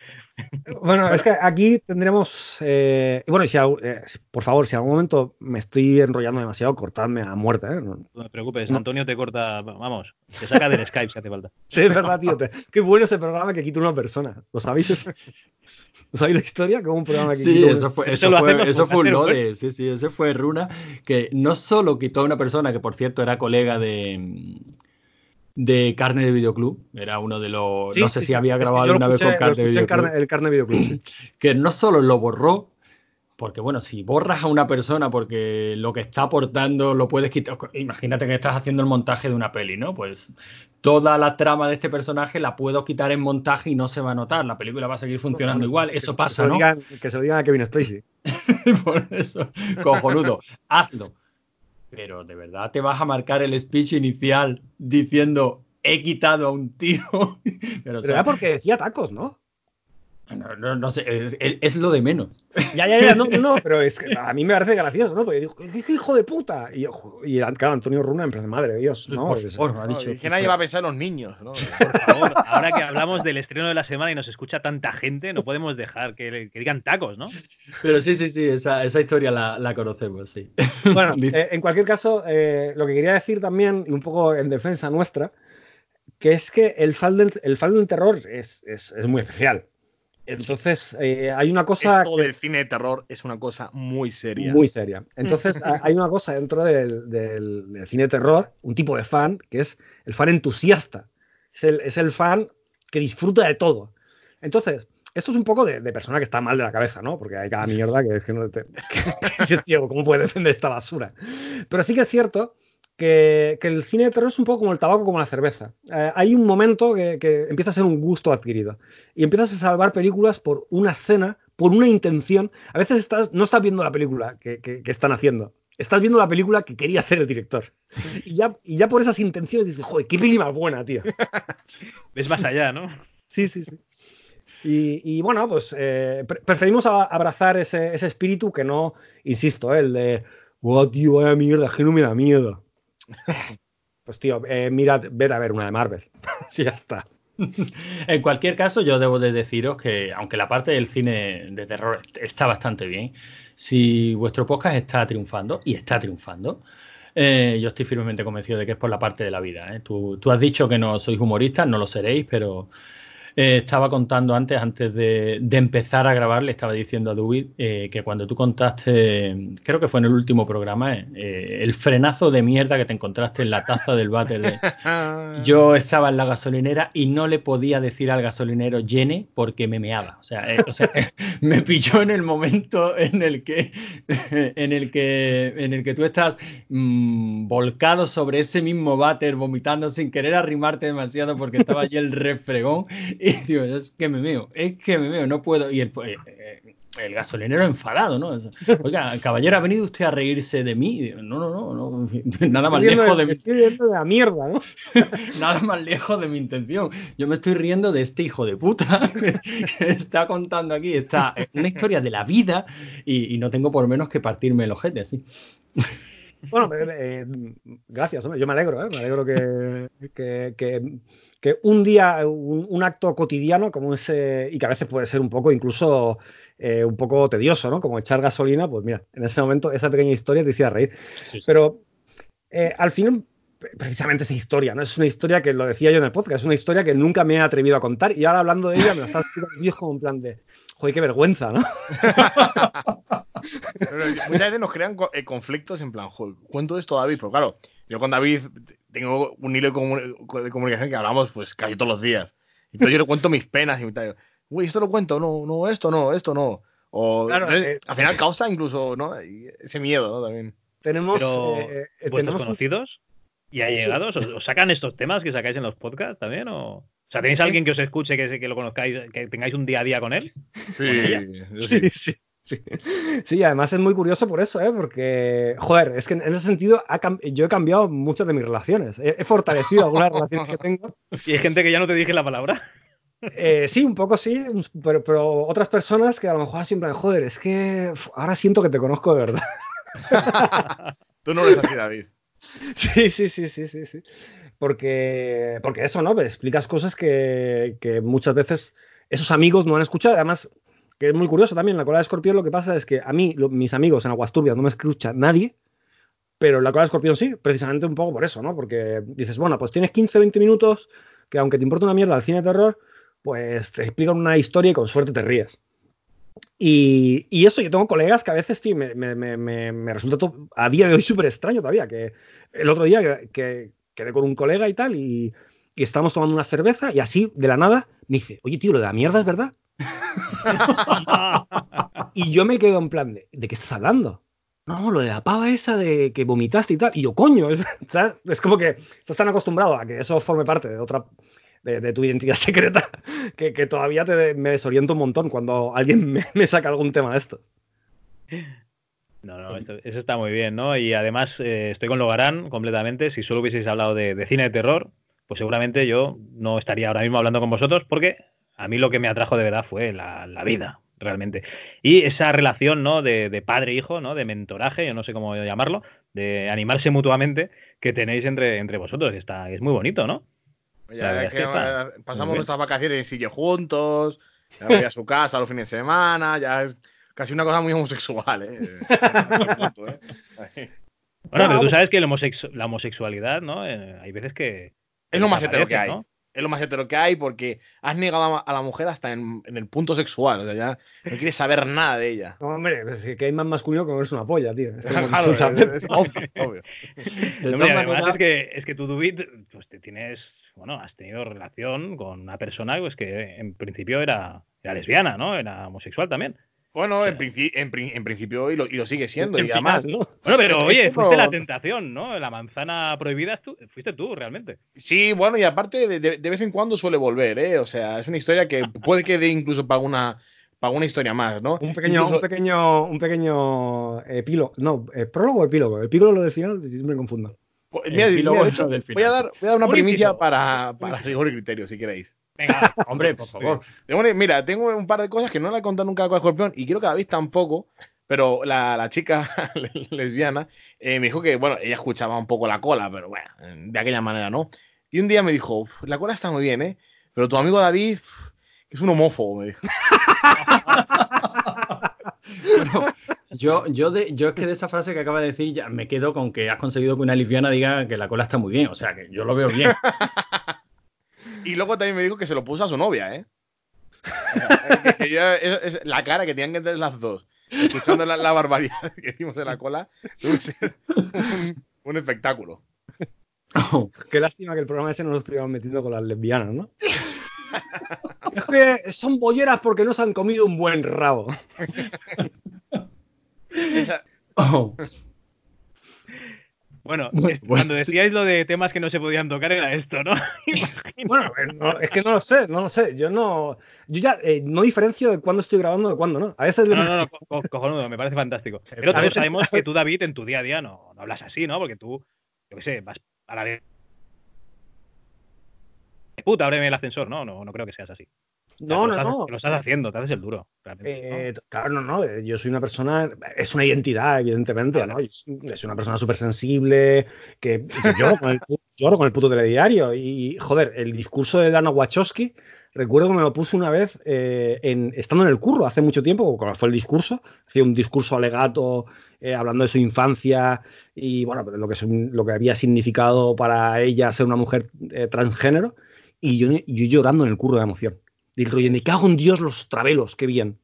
Bueno, es que aquí tendremos. Eh, bueno, eh, por favor, si en algún momento me estoy enrollando demasiado, cortadme a muerte. ¿eh? No, te preocupes, Antonio te corta, vamos, te saca del Skype si hace falta. Sí, es verdad, tío. qué bueno ese programa que quita una persona. ¿Lo sabéis? ¿Sabéis la historia? Como un programa que Sí, eso fue, eso, fue, eso fue un lode. Sí, sí, ese fue Runa, que no solo quitó a una persona que, por cierto, era colega de, de Carne de Videoclub. Era uno de los. no sé si había grabado alguna vez con Carne de Videoclub. el Carne Videoclub. que no solo lo borró, porque bueno, si borras a una persona porque lo que está aportando lo puedes quitar. Imagínate que estás haciendo el montaje de una peli, ¿no? Pues toda la trama de este personaje la puedo quitar en montaje y no se va a notar. La película va a seguir funcionando igual. Eso pasa, ¿no? que se lo digan a Kevin Spacey. Por eso, cojonudo. Hazlo. Pero de verdad te vas a marcar el speech inicial diciendo he quitado a un tío. Pero, era porque decía tacos, ¿no? No, no, sé, es, lo de menos. Ya, ya, ya, no, no, pero es que a mí me parece gracioso, ¿no? Porque digo, ¿qué, hijo de puta? Y, y claro, Antonio Runa, en plan, madre de Dios, ¿no? Por favor, ha dicho. que nadie va a pensar en los niños, ¿no? Por favor, ahora que hablamos del estreno de la semana y nos escucha tanta gente, no podemos dejar que, digan tacos, ¿no? Pero sí, sí, sí, esa, esa historia la, la, conocemos, sí. Bueno, eh, en cualquier caso, eh, lo que quería decir también, un poco en defensa nuestra, que es que el fall del, el fall del terror es, es, es muy especial. Entonces, eh, hay una cosa. Esto del cine de terror es una cosa muy seria. Muy seria. Entonces, hay una cosa dentro del, cine de terror, un tipo de fan, que es el fan entusiasta. Es el, fan que disfruta de todo. Entonces, esto es un poco de, persona que está mal de la cabeza, ¿no? Porque hay cada mierda que es que no te. ¿cómo puede defender esta basura? Pero sí que es cierto que, el cine de terror es un poco como el tabaco, como la cerveza. Eh, hay un momento que, empieza a ser un gusto adquirido y empiezas a salvar películas por una escena, por una intención. A veces estás, no estás viendo la película que, están haciendo, estás viendo la película que quería hacer el director. Y ya, y ya por esas intenciones dices, joder, qué película buena, tío. Ves más allá, ¿no? Sí, sí, sí. Y, bueno, pues eh, preferimos abrazar ese, espíritu que no, insisto, el de, oh, tío, vaya mierda, que no me da miedo. Pues tío, eh, mirad, ved a ver una de Marvel. sí, ya está. en cualquier caso, yo debo de deciros que, aunque la parte del cine de terror está bastante bien, si vuestro podcast está triunfando, y está triunfando, eh, yo estoy firmemente convencido de que es por la parte de la vida. ¿eh? Tú, tú, has dicho que no sois humoristas, no lo seréis, pero eh, estaba contando antes, antes de, empezar a grabar, le estaba diciendo a Dubit eh, que cuando tú contaste, creo que fue en el último programa, eh, el frenazo de mierda que te encontraste en la taza del váter. yo estaba en la gasolinera y no le podía decir al gasolinero llene porque me meaba. O sea, me pilló en el momento en el que, en el que, en el que tú estás mm, volcado sobre ese mismo váter, vomitando sin querer arrimarte demasiado porque estaba allí el refregón y digo, es que me meo, es que me meo, no puedo. Y el, eh, eh, el gasolinero enfadado, ¿no? Oiga, caballero, ¿ha venido usted a reírse de mí? no, no, no, no, nada más lejos de, mi... Estoy de la mierda, ¿no? nada más lejos de mi intención. Yo me estoy riendo de este hijo de puta que está contando aquí está una historia de la vida y, no tengo por menos que partirme el ojete, así. Bueno, eh, gracias, hombre. Yo me alegro, ¿eh? Me alegro que, que, que, un día, un, acto cotidiano como ese, y que a veces puede ser un poco incluso eh, un poco tedioso, ¿no? Como echar gasolina, pues mira, en ese momento esa pequeña historia te hacía reír. Pero eh, al final, precisamente esa historia, ¿no? Es una historia que lo decía yo en el podcast, es una historia que nunca me he atrevido a contar y ahora hablando de ella me la estás diciendo como en plan de, joder, qué vergüenza, ¿no? muchas veces nos crean eh, conflictos en plan, joder, cuento esto a David, pero claro, yo con David tengo un hilo de, comunicación que hablamos pues casi todos los días. Entonces yo le cuento mis penas y tal. Uy, esto lo cuento, no, no, esto no, esto no. O, eh, al final causa incluso ¿no? ese miedo, ¿no? También. Tenemos, eh, ¿vuestros conocidos y allegados ¿os, sacan estos temas que sacáis en los podcasts también? ¿O, o sea, ¿tenéis alguien que os escuche, que, que lo conozcáis, que tengáis un día a día con él? Sí, sí. sí. Sí. además es muy curioso por eso, ¿eh? porque, joder, es que en ese sentido yo he cambiado muchas de mis relaciones. He, fortalecido algunas relaciones que tengo. ¿Y hay gente que ya no te dije la palabra? Eh, sí, un poco sí, pero, otras personas que a lo mejor siempre, joder, es que ahora siento que te conozco de verdad. Tú no eres así, David. Sí, sí, sí, sí, sí, sí. Porque, porque eso, ¿no? explicas cosas que, que muchas veces esos amigos no han escuchado. Además, que es muy curioso también, la cola de escorpión lo que pasa es que a mí, mis amigos en Aguas Turbias no me escucha nadie, pero la cola de escorpión sí, precisamente un poco por eso, ¿no? Porque dices, bueno, pues tienes 15, 20 minutos que aunque te importe una mierda el cine de terror, pues te explican una historia y con suerte te ríes. Y, y esto yo tengo colegas que a veces, tío, me, me, me, me resulta a día de hoy súper extraño todavía, que el otro día que, quedé con un colega y tal, y, y estábamos tomando una cerveza y así, de la nada, me dice, oye, tío, lo de la mierda es verdad. Y yo me quedo en plan, ¿de, qué estás hablando? No, lo de la pava esa de que vomitaste y tal. Y yo, coño, es como que estás tan acostumbrado a que eso forme parte de otra de, tu identidad secreta que, todavía te, me desoriento un montón cuando alguien me, saca algún tema de estos. No, no, eso, está muy bien, ¿no? Y además eh, estoy con Logarán completamente. Si solo hubieseis hablado de, cine de terror, pues seguramente yo no estaría ahora mismo hablando con vosotros porque a mí lo que me atrajo de verdad fue la, vida, realmente. Y esa relación, ¿no? De, padre-hijo, ¿no? De mentoraje, yo no sé cómo llamarlo, de animarse mutuamente que tenéis entre, entre vosotros. Está, es muy bonito, ¿no? Ya que pasamos nuestras vacaciones en silla juntos, ya voy a su casa los fines de semana, ya es casi una cosa muy homosexual, ¿eh? ¿eh? bueno, pero tú sabes que la homosexualidad, ¿no? Eh, hay veces que... Es lo más hetero que hay. ¿no? Es lo más hetero que hay porque has negado a la mujer hasta en, el punto sexual. O sea, ya no quieres saber nada de ella. No, hombre, es que hay más masculino que es una polla, tío. claro, es, obvio. además es que, es que tú, Dubit, pues te tienes, bueno, has tenido relación con una persona pues que en principio era, era lesbiana, ¿no? Era homosexual también. Bueno, en, principio y lo, sigue siendo. Y además, ¿no? Bueno, pero oye, fuiste la tentación, ¿no? La manzana prohibida fuiste tú, realmente. Sí, bueno, y aparte de, vez en cuando suele volver, ¿eh? O sea, es una historia que puede que dé incluso para una, para una historia más, ¿no? Un pequeño, un pequeño, un pequeño epílogo. No, eh, prólogo o epílogo. Epílogo lo del final, si me confundo. Pues, mira, de hecho, voy, a dar, voy a dar una primicia para, para rigor y criterio, si queréis. Venga, hombre, por favor. Mira, tengo un par de cosas que no le he contado nunca a Escorpión y quiero que David tampoco, pero la, chica lesbiana eh, me dijo que, bueno, ella escuchaba un poco la cola, pero bueno, de aquella manera, ¿no? Y un día me dijo, la cola está muy bien, ¿eh? Pero tu amigo David es un homófobo, me dijo. yo, yo, de, yo es que de esa frase que acaba de decir ya me quedo con que has conseguido que una lesbiana diga que la cola está muy bien. O sea, que yo lo veo bien. Y luego también me dijo que se lo puso a su novia, ¿eh? la cara que tenían que tener las dos, escuchando la, barbaridad que hicimos en la cola, tuvo ser un, espectáculo. qué lástima que el programa ese no lo estuviéramos metiendo con las lesbianas, ¿no? es que son bolleras porque no se han comido un buen rabo. Esa... Oh. Bueno, pues cuando decíais lo de temas que no se podían tocar era esto, ¿no? bueno, es que no lo sé, no lo sé. Yo no, yo ya eh, no diferencio de cuándo estoy grabando de cuándo no. A veces no, no, no, cojonudo, me parece fantástico. Pero todos sabemos que tú, David, en tu día a día no, no hablas así, ¿no? Porque tú, yo qué sé, vas a la de puta, ábreme el ascensor, no, no, no creo que seas así. No, no, no. Lo estás haciendo, te haces el duro. Eh, claro, no, no. Eh, yo soy una persona, es una identidad, evidentemente, ¿no? Es una persona súper sensible, que, lloro, con el, lloro, con el, puto telediario. Y, joder, el discurso de Lana Wachowski, recuerdo que me lo puse una vez eh, en, estando en el curro hace mucho tiempo, cuando fue el discurso, hacía un discurso alegato hablando de su infancia y, bueno, lo que, lo que había significado para ella ser una mujer transgénero. Y yo, yo llorando en el curro de emoción. Del rollo, me cago en Dios los travelos, qué bien.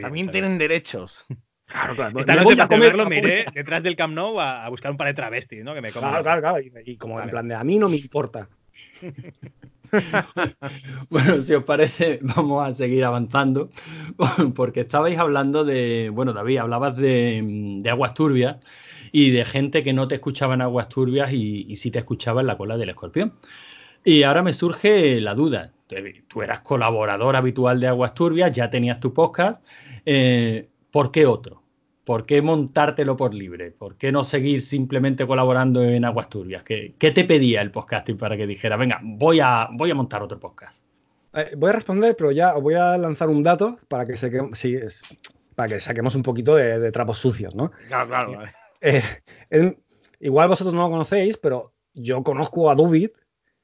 También tienen derechos. Claro, claro. Esta noche para comerlo me iré detrás del Camp Nou a, buscar un par de travestis, ¿no? Que me Claro, claro, claro. Y, como en plan de a mí no me importa. bueno, si os parece, vamos a seguir avanzando, porque estabais hablando de, bueno, David, hablabas de, de aguas turbias y de gente que no te escuchaba en aguas turbias y, y sí te escuchaba en la cola del escorpión. Y ahora me surge la duda. Tú eras colaborador habitual de Aguas Turbias, ya tenías tu podcast. Eh, ¿Por qué otro? ¿Por qué montártelo por libre? ¿Por qué no seguir simplemente colaborando en Aguas Turbias? ¿Qué, te pedía el podcasting para que dijera, venga, voy a, voy a montar otro podcast? Eh, voy a responder, pero ya voy a lanzar un dato para que, se, para que saquemos un poquito de, trapos sucios, ¿no? Claro, claro. Eh, igual vosotros no lo conocéis, pero yo conozco a Dubit.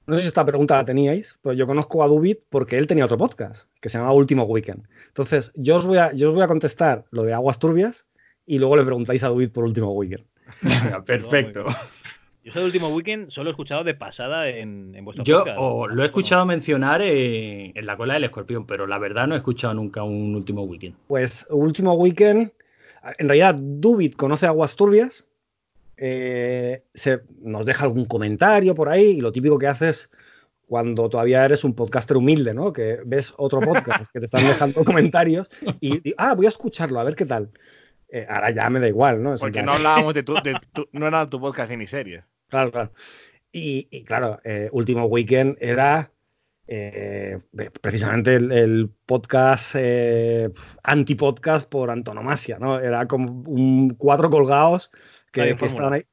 No sé si esta pregunta la teníais, pero yo conozco a Dubit porque él tenía otro podcast que se llama Último Weekend. Entonces, yo os voy a, yo os voy a contestar lo de aguas turbias y luego le preguntáis a Dubit por Último Weekend. Perfecto. Yo ese último weekend solo he escuchado de pasada en, en vuestro Yo lo he escuchado mencionar en, la cola del escorpión, pero la verdad no he escuchado nunca un último weekend. Pues último weekend, en realidad Dubit conoce Aguas Turbias, eh, se, nos deja algún comentario por ahí y lo típico que haces cuando todavía eres un podcaster humilde, ¿no? Que ves otro podcast que te están dejando comentarios y, ah, voy a escucharlo, a ver qué tal. Eh, ahora ya me da igual, ¿no? Porque no hablábamos de tu, no era tu podcast ni series. Claro, claro. Y, claro, eh, Último Weekend era eh, precisamente el, podcast eh, anti-podcast por antonomasia, ¿no? Era como un cuatro colgados que, que estaban ahí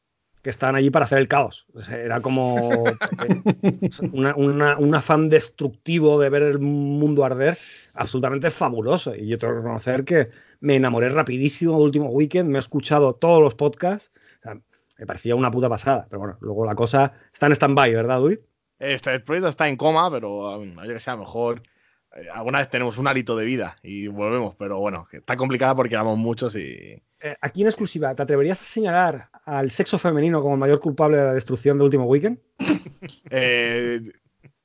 que estaban allí para hacer el caos. era como un afán destructivo de ver el mundo arder, absolutamente fabuloso. Y yo tengo que reconocer que me enamoré rapidísimo el último weekend, me he escuchado todos los podcasts me parecía una puta pasada. Pero bueno, luego la cosa está en stand-by, ¿verdad, David? Este, el proyecto está en coma, pero a um, que sea mejor. Eh, alguna vez tenemos un hálito de vida y volvemos, pero bueno, está complicada porque éramos muchos y. Eh, aquí en exclusiva, ¿te atreverías a señalar al sexo femenino como el mayor culpable de la destrucción del último weekend? eh,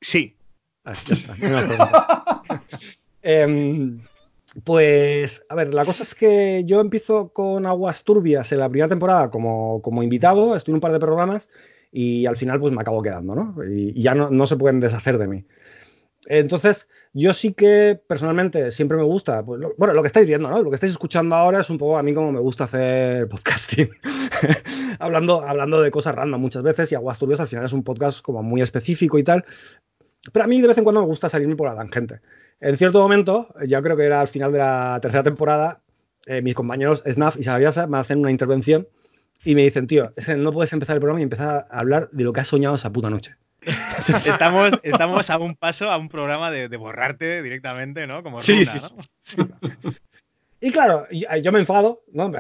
sí. Ah, Pues, a ver, la cosa es que yo empiezo con Aguas Turbias en la primera temporada como, invitado, estoy en un par de programas y al final pues me acabo quedando, ¿no? Y, ya no, se pueden deshacer de mí. Entonces, yo sí que personalmente siempre me gusta, pues, bueno, lo que estáis viendo, ¿no? Lo que estáis escuchando ahora es un poco a mí como me gusta hacer podcasting, hablando, hablando de cosas random muchas veces y Aguas Turbias al final es un podcast como muy específico y tal, pero a mí de vez en cuando me gusta salirme por la tangente. En cierto momento, ya creo que era al final de la tercera temporada, eh, mis compañeros Snaf y Salaviasa me hacen una intervención y me dicen, tío, no puedes empezar el programa y empezar a hablar de lo que has soñado esa puta noche. estamos, estamos a un paso a un programa de, borrarte directamente, ¿no? Como sí, sí, sí. Y claro, yo me enfado, ¿no? Me,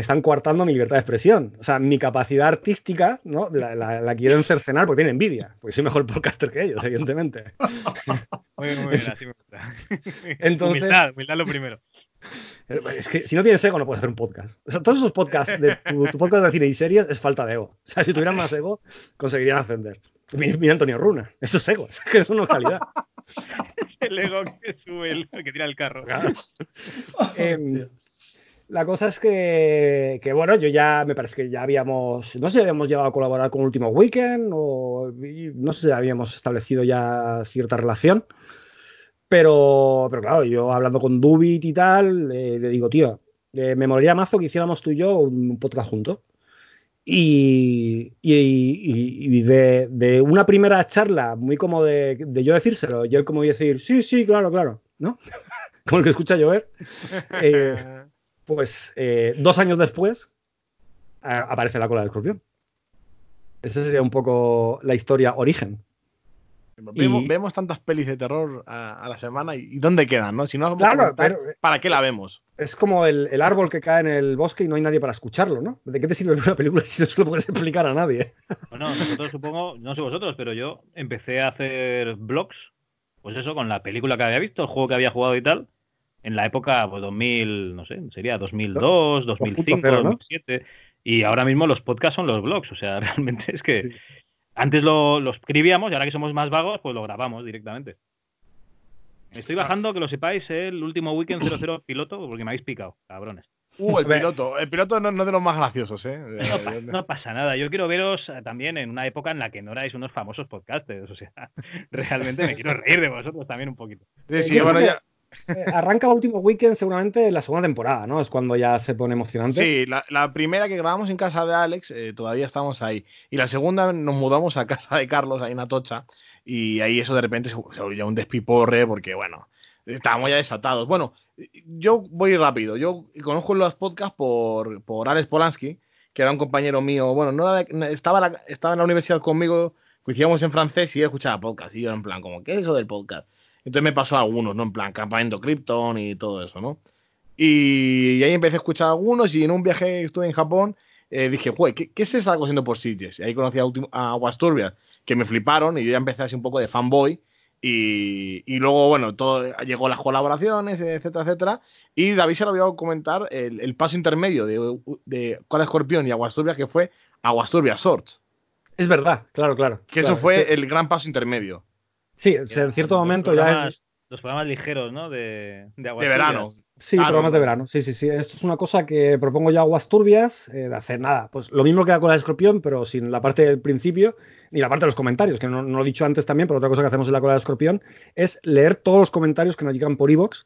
están coartando mi libertad de expresión. O sea, mi capacidad artística, ¿no? La, la, quieren cercenar porque tienen envidia. Porque soy mejor podcaster que ellos, evidentemente. Muy bien, muy bien, así me gusta. Entonces, humildad, humildad lo primero. Es que si no tienes ego no puedes hacer un podcast. O sea, todos esos podcasts de tu, podcast de cine y series es falta de ego. O sea, si tuvieran más ego, conseguirían ascender. Mira, Antonio Runa, eso es ego, es que eso no es calidad. el ego que sube, el, que tira el carro. Em, la cosa es que, que, bueno, yo ya me parece que ya habíamos, no sé si habíamos llegado a colaborar con Último Weekend o no sé si habíamos establecido ya cierta relación. Pero, pero claro, yo hablando con Dubit y tal, le digo, tío, eh, me molaría mazo que hiciéramos tú y yo un podcast juntos. Y, y, de, una primera charla, muy como de, yo decírselo, y él como decir, sí, sí, claro, claro, ¿no? como el que escucha llover. Eh, pues eh, dos años después aparece la cola del escorpión. Esa sería un poco la historia origen. Vemos, tantas pelis de terror a, la semana y, ¿dónde quedan? ¿no? Si no claro, ¿para qué la vemos? Es como el, árbol que cae en el bosque y no hay nadie para escucharlo, ¿no? ¿De qué te sirve una película si no se lo puedes explicar a nadie? Bueno, nosotros supongo, no sé vosotros, pero yo empecé a hacer vlogs, pues eso, con la película que había visto, el juego que había jugado y tal, en la época, pues 2000, no sé, sería 2002, 2005, 2007. Y ahora mismo los podcasts son los blogs, o sea, realmente es que antes lo, escribíamos y ahora que somos más vagos, pues lo grabamos directamente. Me estoy bajando, que lo sepáis, el último Weekend 00 piloto, porque me habéis picado, cabrones. Uh, el piloto. El piloto no, es de los más graciosos, ¿eh? No, pasa nada. Yo quiero veros eh, también en una época en la que no erais unos famosos podcasters. O sea, realmente me quiero reír de vosotros también un poquito. Sí, sí, bueno, ya. Eh, arranca el último weekend seguramente la segunda temporada, ¿no? Es cuando ya se pone emocionante. Sí, la, primera que grabamos en casa de Alex, eh, todavía estamos ahí. Y la segunda nos mudamos a casa de Carlos, ahí en Atocha. y ahí eso de repente se, se volvió un despiporre porque, bueno, estábamos ya desatados. Bueno, yo voy rápido. Yo conozco los podcasts por, por Alex Polanski, que era un compañero mío. Bueno, no estaba, estaba en la universidad conmigo, coincidíamos en francés y él escuchaba podcast. Y yo en plan, como, ¿qué es eso del podcast? Entonces me pasó a algunos, ¿no? En plan, Campamento Krypton y todo eso, ¿no? Y, ahí empecé a escuchar algunos y en un viaje que estuve en Japón eh, dije, güey, ¿qué, ¿qué, se está haciendo por Sitges? Y ahí conocí a, a Aguasturbias, que me fliparon y yo ya empecé así un poco de fanboy. Y, y, luego, bueno, todo llegó las colaboraciones, etcétera, etcétera. Y David se lo había comentar el, el paso intermedio de, de Cola Escorpión y Aguasturbias, que fue Aguasturbias Sorts. Es verdad, claro, claro. Que eso fue el gran paso intermedio. Sí, en cierto momento ya es. Los programas ligeros, ¿no? De, de, de verano. Sí, programas de verano. Sí, sí, sí. Esto es una cosa que propongo yo aguas turbias, eh, de hacer nada. Pues lo mismo que la cola de escorpión, pero sin la parte del principio ni la parte de los comentarios, que no, lo he dicho antes también, pero otra cosa que hacemos en la cola de escorpión es leer todos los comentarios que nos llegan por iVoox.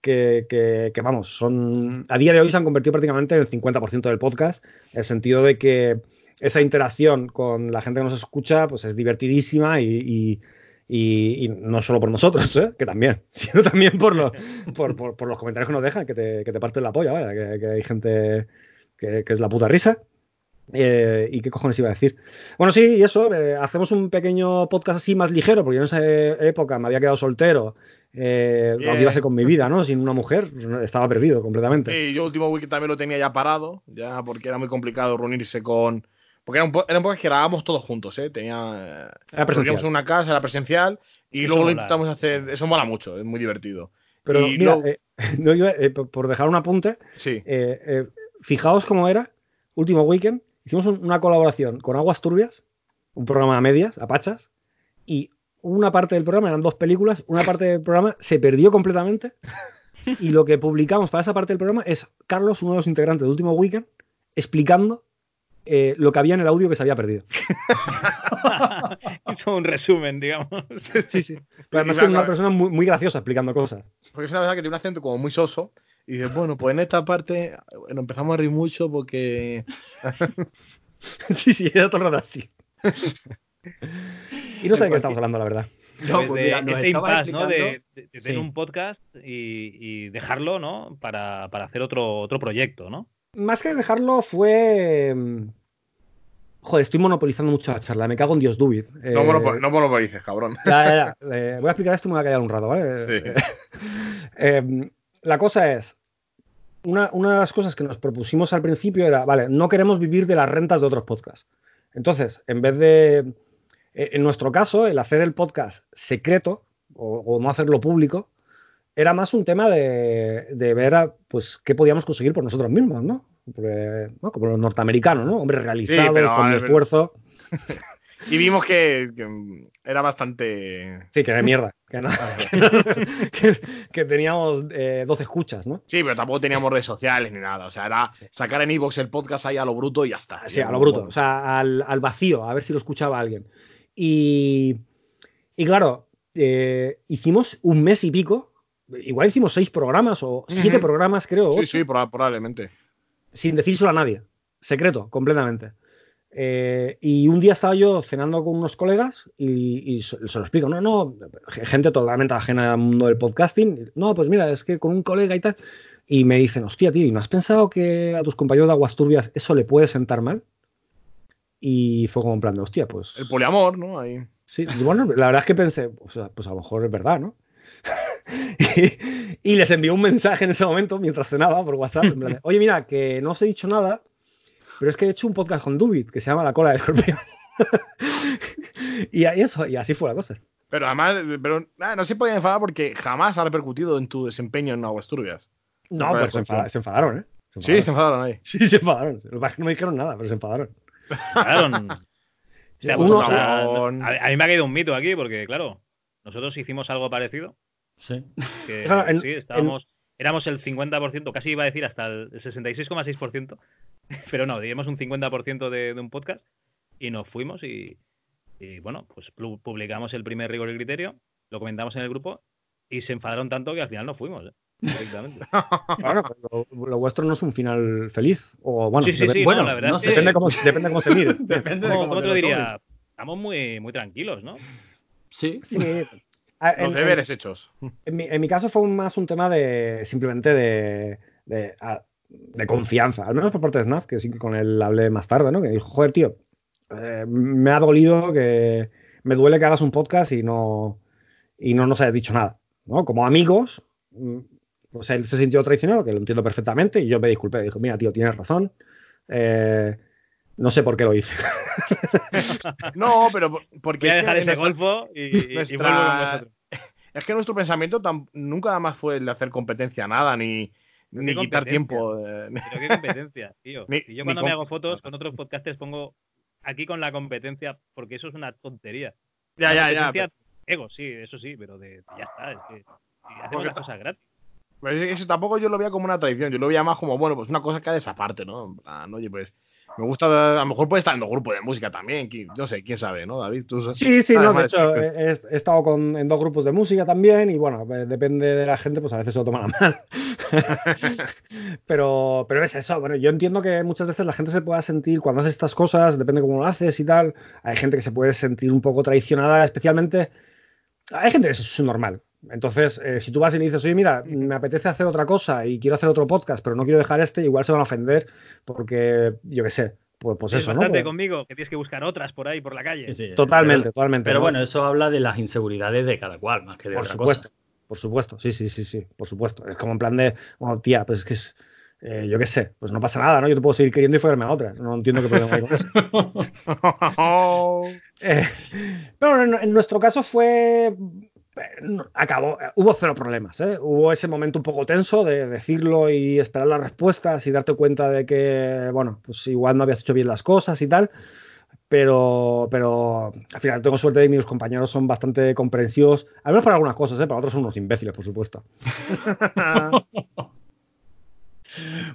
Que, que, que, vamos, son a día de hoy se han convertido prácticamente en el 50% del podcast, en el sentido de que esa interacción con la gente que nos escucha pues es divertidísima y, y, no solo por nosotros, ¿eh? que también, sino también por los, por, por, los comentarios que nos dejan, que te, que te parten la polla, vaya, que, que hay gente que, es la puta risa. Eh, ¿Y qué cojones iba a decir? Bueno, sí, y eso, eh, hacemos un pequeño podcast así más ligero, porque yo en esa época me había quedado soltero, eh, lo que iba a hacer con mi vida, ¿no? Sin una mujer, estaba perdido completamente. Sí, yo último week también lo tenía ya parado, ya porque era muy complicado reunirse con, porque era un, era un que grabábamos todos juntos, ¿eh? Tenía. Era presencial. en una casa, era presencial, y luego lo intentamos hacer. Eso mola mucho, es muy divertido. Pero mira, eh, no, eh, por dejar un apunte, sí. Eh, fijaos cómo era, último weekend, hicimos una colaboración con Aguas Turbias, un programa a medias, a pachas, y una parte del programa eran dos películas, una parte del programa se perdió completamente, y lo que publicamos para esa parte del programa es Carlos, uno de los integrantes del último weekend, explicando eh, lo que había en el audio que se había perdido. Hizo un resumen, digamos. Sí, sí. Pero además es una persona muy, muy, graciosa explicando cosas. Porque es una verdad que tiene un acento como muy soso. Y dices, bueno, pues en esta parte bueno, empezamos a reír mucho porque. sí, sí, era todo el rato así. y no sé de qué estamos hablando, la verdad. No, pues mira, nos este impasse, ¿no? De, tener un podcast y, y, dejarlo, ¿no? Para, para hacer otro, otro proyecto, ¿no? más que dejarlo fue... Joder, estoy monopolizando mucho la charla, me cago en Dios Dubid. No, eh, no monopolices, cabrón. Ya, ya, ya. Eh, voy a explicar esto y me voy a callar un rato, ¿vale? Sí. eh, la cosa es, una, una, de las cosas que nos propusimos al principio era, vale, no queremos vivir de las rentas de otros podcasts. Entonces, en vez de, en nuestro caso, el hacer el podcast secreto o, o no hacerlo público, era más un tema de, ver pues qué podíamos conseguir por nosotros mismos, ¿no? Porque, Como los norteamericanos, ¿no? Hombres realizados, con esfuerzo. y vimos que, era bastante. Sí, que de mierda. Que, teníamos eh, 12 escuchas, ¿no? Sí, pero tampoco teníamos redes sociales ni nada. O sea, era sacar en Evox el podcast ahí a lo bruto y ya está. Sí, a lo bruto. O sea, al, vacío, a ver si lo escuchaba alguien. Y, y claro, eh, hicimos un mes y pico igual hicimos seis programas o siete programas, creo. Sí, sí, probablemente. Sin decírselo a nadie. Secreto, completamente. Eh, y un día estaba yo cenando con unos colegas y, se, lo explico. No, no, gente totalmente ajena al mundo del podcasting. No, pues mira, es que con un colega y tal. Y me dicen, hostia, tío, ¿y no has pensado que a tus compañeros de Aguas Turbias eso le puede sentar mal? Y fue como en plan de, hostia, pues. El poliamor, ¿no? Ahí. Sí, bueno, la verdad es que pensé, pues a lo mejor es verdad, ¿no? y, les envió un mensaje en ese momento mientras cenaba por WhatsApp. Oye, mira, que no os he dicho nada, pero es que he hecho un podcast con Dubit que se llama La cola de escorpión. y, eso, y así fue la cosa. Pero además, pero, no se podía enfadar porque jamás ha repercutido en tu desempeño en Aguas Turbias. No, pero se, enfadaron, ¿eh? Sí, se enfadaron ahí. Sí, se enfadaron. No me dijeron nada, pero se enfadaron. a, mí me ha caído un mito aquí porque, claro, nosotros hicimos algo parecido Sí. estábamos, éramos el 50%, casi iba a decir hasta el 66,6%, pero no, digamos un 50% de, de, un podcast y nos fuimos y, bueno, pues publicamos el primer rigor y criterio, lo comentamos en el grupo y se enfadaron tanto que al final no fuimos. ¿eh? bueno, lo, vuestro no es un final feliz. O bueno, bueno depende, cómo, depende cómo se mire. depende de cómo, te diría, estamos muy, muy tranquilos, ¿no? Sí. sí. Los deberes hechos. En mi, caso fue más un tema de simplemente de, de, confianza, al menos por parte de Snap, que sí que con él hablé más tarde, ¿no? Que dijo, joder, tío, eh, me ha dolido que me duele que hagas un podcast y no, y no nos hayas dicho nada, ¿no? Como amigos, mm, pues él se sintió traicionado, que lo entiendo perfectamente, y yo me disculpé, dijo, mira, tío, tienes razón. Eh, no sé por qué lo hice. no, pero porque. Voy a dejar ese golfo y, Es que nuestro pensamiento nunca más fue el de hacer competencia a nada, ni, ni quitar tiempo. Pero qué competencia, tío. yo cuando me hago fotos con otros podcasters pongo aquí con la competencia, porque eso es una tontería. Ya, ya, ya. Ego, sí, eso sí, pero de, ya está, es que hacemos las cosas gratis. Pues eso tampoco yo lo veía como una tradición, yo lo veía más como, bueno, pues una cosa que hace esa parte, ¿no? oye, pues me gusta, a lo mejor puede estar en dos grupos de música también, no sé, quién sabe, ¿no, David? sí, sí, no, de hecho, he, estado con, en dos grupos de música también y bueno, pues, depende de la gente, pues a veces se lo toman a mal. pero, pero es eso, bueno, yo entiendo que muchas veces la gente se pueda sentir, cuando haces estas cosas, depende cómo lo haces y tal, hay gente que se puede sentir un poco traicionada, especialmente, hay gente que es normal, entonces, eh, si tú vas y le dices, oye, mira, me apetece hacer otra cosa y quiero hacer otro podcast, pero no quiero dejar este, igual se van a ofender porque, yo qué sé, pues, pues eso, ¿no? Pues conmigo, que tienes que buscar otras por ahí, por la calle. totalmente, totalmente. Pero bueno, eso habla de las inseguridades de cada cual, más que de por otra supuesto, Por supuesto, sí, sí, sí, sí, por supuesto. Es como en plan de, bueno, tía, pues es que es, eh, yo qué sé, pues no pasa nada, ¿no? Yo te puedo seguir queriendo y follarme a otra. No entiendo qué problema hay con eso. eh, pero en, nuestro caso fue acabó, hubo cero problemas, ¿eh? hubo ese momento un poco tenso de decirlo y esperar las respuestas y darte cuenta de que, bueno, pues igual no habías hecho bien las cosas y tal, pero, pero al final tengo suerte de que mis compañeros son bastante comprensivos, al menos para algunas cosas, ¿eh? para otros son unos imbéciles, por supuesto.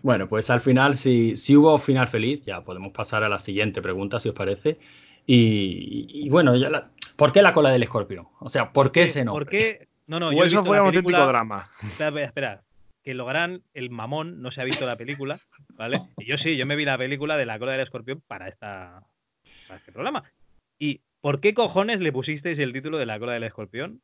bueno, pues al final, si, si hubo final feliz, ya podemos pasar a la siguiente pregunta, si os parece. Y, bueno, ya la, ¿por qué la cola del escorpión? O sea, ¿por qué ese nombre? ¿Por qué? No, no, yo eso fue un auténtico drama. Espera, espera, que Lográn, el mamón, no se ha visto la película, ¿vale? Y yo sí, yo me vi la película de la cola del escorpión para, esta, para este programa. ¿Y por qué cojones le pusisteis el título de la cola del escorpión?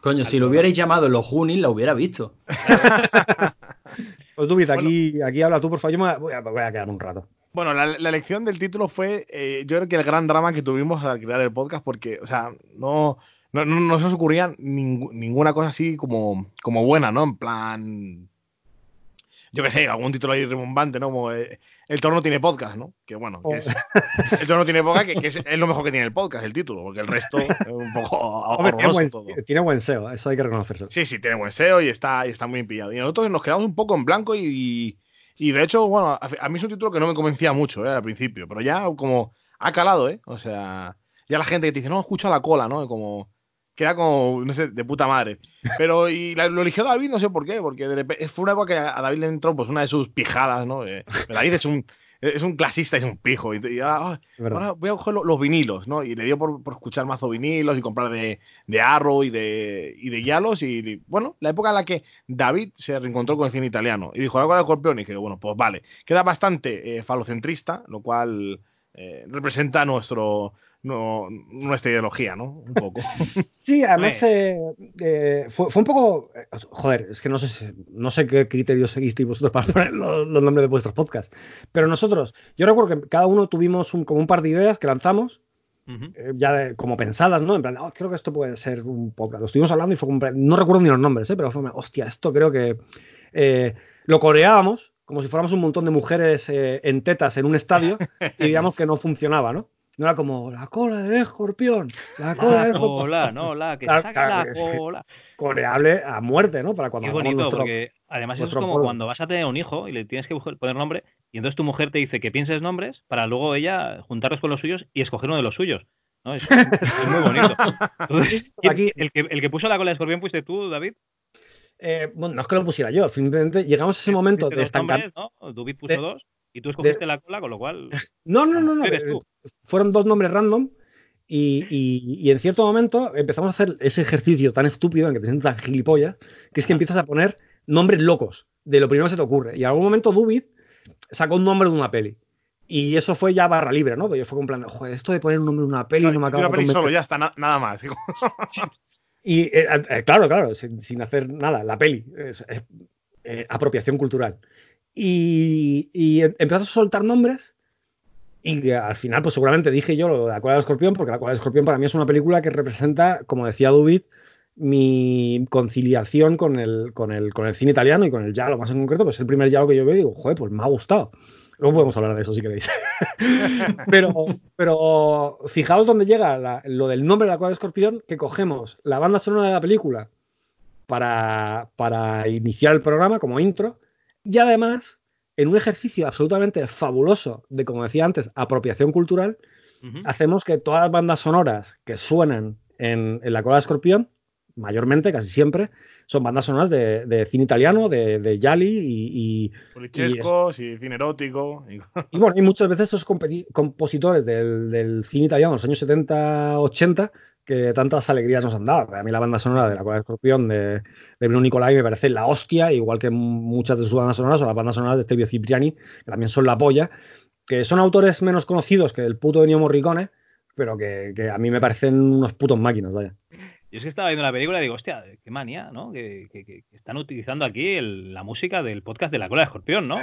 Coño, si lo hubierais llamado Los Junis, la hubiera visto. pues tú, aquí, aquí habla tú, por favor. Yo me voy a, voy a quedar un rato. Bueno, la, elección del título fue, eh, yo creo que el gran drama que tuvimos al crear el podcast, porque, o sea, no, no, no, se nos ocurría ninguna cosa así como, como buena, ¿no? En plan, yo qué sé, algún título ahí remumbante, ¿no? Como eh, El Torno tiene podcast, ¿no? Que bueno, que es, oh. El Torno tiene podcast, que, es, lo mejor que tiene el podcast, el título, porque el resto es un poco Hombre, tiene, buen, todo. tiene buen SEO, eso hay que reconocerse. Sí, sí, tiene buen SEO y está, y está muy pillado. Y nosotros nos quedamos un poco en blanco y, y de hecho, bueno, a, mí es un título que no me convencía mucho, ¿eh? Al principio, pero ya como ha calado, ¿eh? O sea, ya la gente que te dice, no, escucha la cola, ¿no? Como, queda como, no sé, de puta madre. Pero, y lo eligió David, no sé por qué, porque fue una época que a David le entró pues una de sus pijadas, ¿no? Eh, David es un, es un clasista, es un pijo. Y, ahora, voy a coger los, vinilos, ¿no? Y le dio por, escuchar mazo vinilos y comprar de, de Arrow y de, y de Yalos. Y bueno, la época en la que David se reencontró con el cine italiano y dijo, algo de escorpión. Y que bueno, pues vale. Queda bastante eh, falocentrista, lo cual eh, representa nuestro, nuestra ideología, ¿no? Un poco. Sí, además eh, eh, fue, un poco. joder, es que no sé, no sé qué criterios seguisteis vosotros para poner los, nombres de vuestros podcasts. Pero nosotros, yo recuerdo que cada uno tuvimos un, como un par de ideas que lanzamos. ya como pensadas, ¿no? En plan, oh, creo que esto puede ser un podcast. Lo estuvimos hablando y fue como, no recuerdo ni los nombres, ¿eh? pero fue, hostia, esto creo que lo coreábamos como si fuéramos un montón de mujeres eh, en tetas en un estadio y digamos que no funcionaba, ¿no? No era como la cola del escorpión, la cola del escorpión. no, la que saca la cola. Coreable a muerte, ¿no? Para cuando Qué bonito, porque además es como cuando vas a tener un hijo y le tienes que poner nombre y entonces tu mujer te dice que pienses nombres para luego ella juntarlos con los suyos y escoger uno de los suyos. ¿no? Es, muy bonito. Aquí, el, que, el que puso la cola del escorpión fuiste tú, David. Eh, bueno, no es que lo pusiera yo, simplemente llegamos a ese momento de estancamiento. ¿no? Dubit puso dos y tú escogiste la cola, con lo cual. No, no, no, no. Eh, fueron dos nombres random y, y, en cierto momento empezamos a hacer ese ejercicio tan estúpido en que te sientes tan gilipollas, que es que empiezas a poner nombres locos de lo primero que se te ocurre. Y en algún momento Dubit sacó un nombre de una peli. Y eso fue ya barra libre, ¿no? Porque yo fue con plan, joder, esto de poner un nombre en una peli no, me acaba Una peli solo, ya está, nada más. Y eh, eh, claro, claro, sin, hacer nada, la peli. Es, eh, apropiación cultural. Y, y em, empezó a soltar nombres y al final, pues seguramente dije yo lo de La Cueva del Escorpión, porque La Cueva del Escorpión para mí es una película que representa, como decía Dubit, mi conciliación con el, con el, con el cine italiano y con el lo más en concreto, pues es el primer giallo que yo veo digo, joder, pues me ha gustado. Luego podemos hablar de eso si queréis. pero, pero fijaos dónde llega lo del nombre de la cueva de escorpión, que cogemos la banda sonora de la película para, para iniciar el programa como intro, y además, en un ejercicio absolutamente fabuloso de, como decía antes, apropiación cultural, hacemos que todas las bandas sonoras que suenan en, en la cueva de escorpión, mayormente, casi siempre, son bandas sonoras de, cine italiano, de, de Yali y. y y, cine erótico. Y, bueno, y muchas veces esos compositores del, cine italiano de los años 70, 80, que tantas alegrías nos han dado. A mí la banda sonora de La Cola de Escorpión de, de Bruno Nicolai me parece la hostia, igual que muchas de sus bandas sonoras, o las bandas sonoras de Stevie Cipriani, que también son la polla, que son autores menos conocidos que el puto Ennio Morricone, pero que, que a mí me parecen unos putos máquinas, vaya. Yo es que estaba viendo la película y digo, hostia, qué manía, ¿no? Que, están utilizando aquí la música del podcast de la cola de escorpión, ¿no?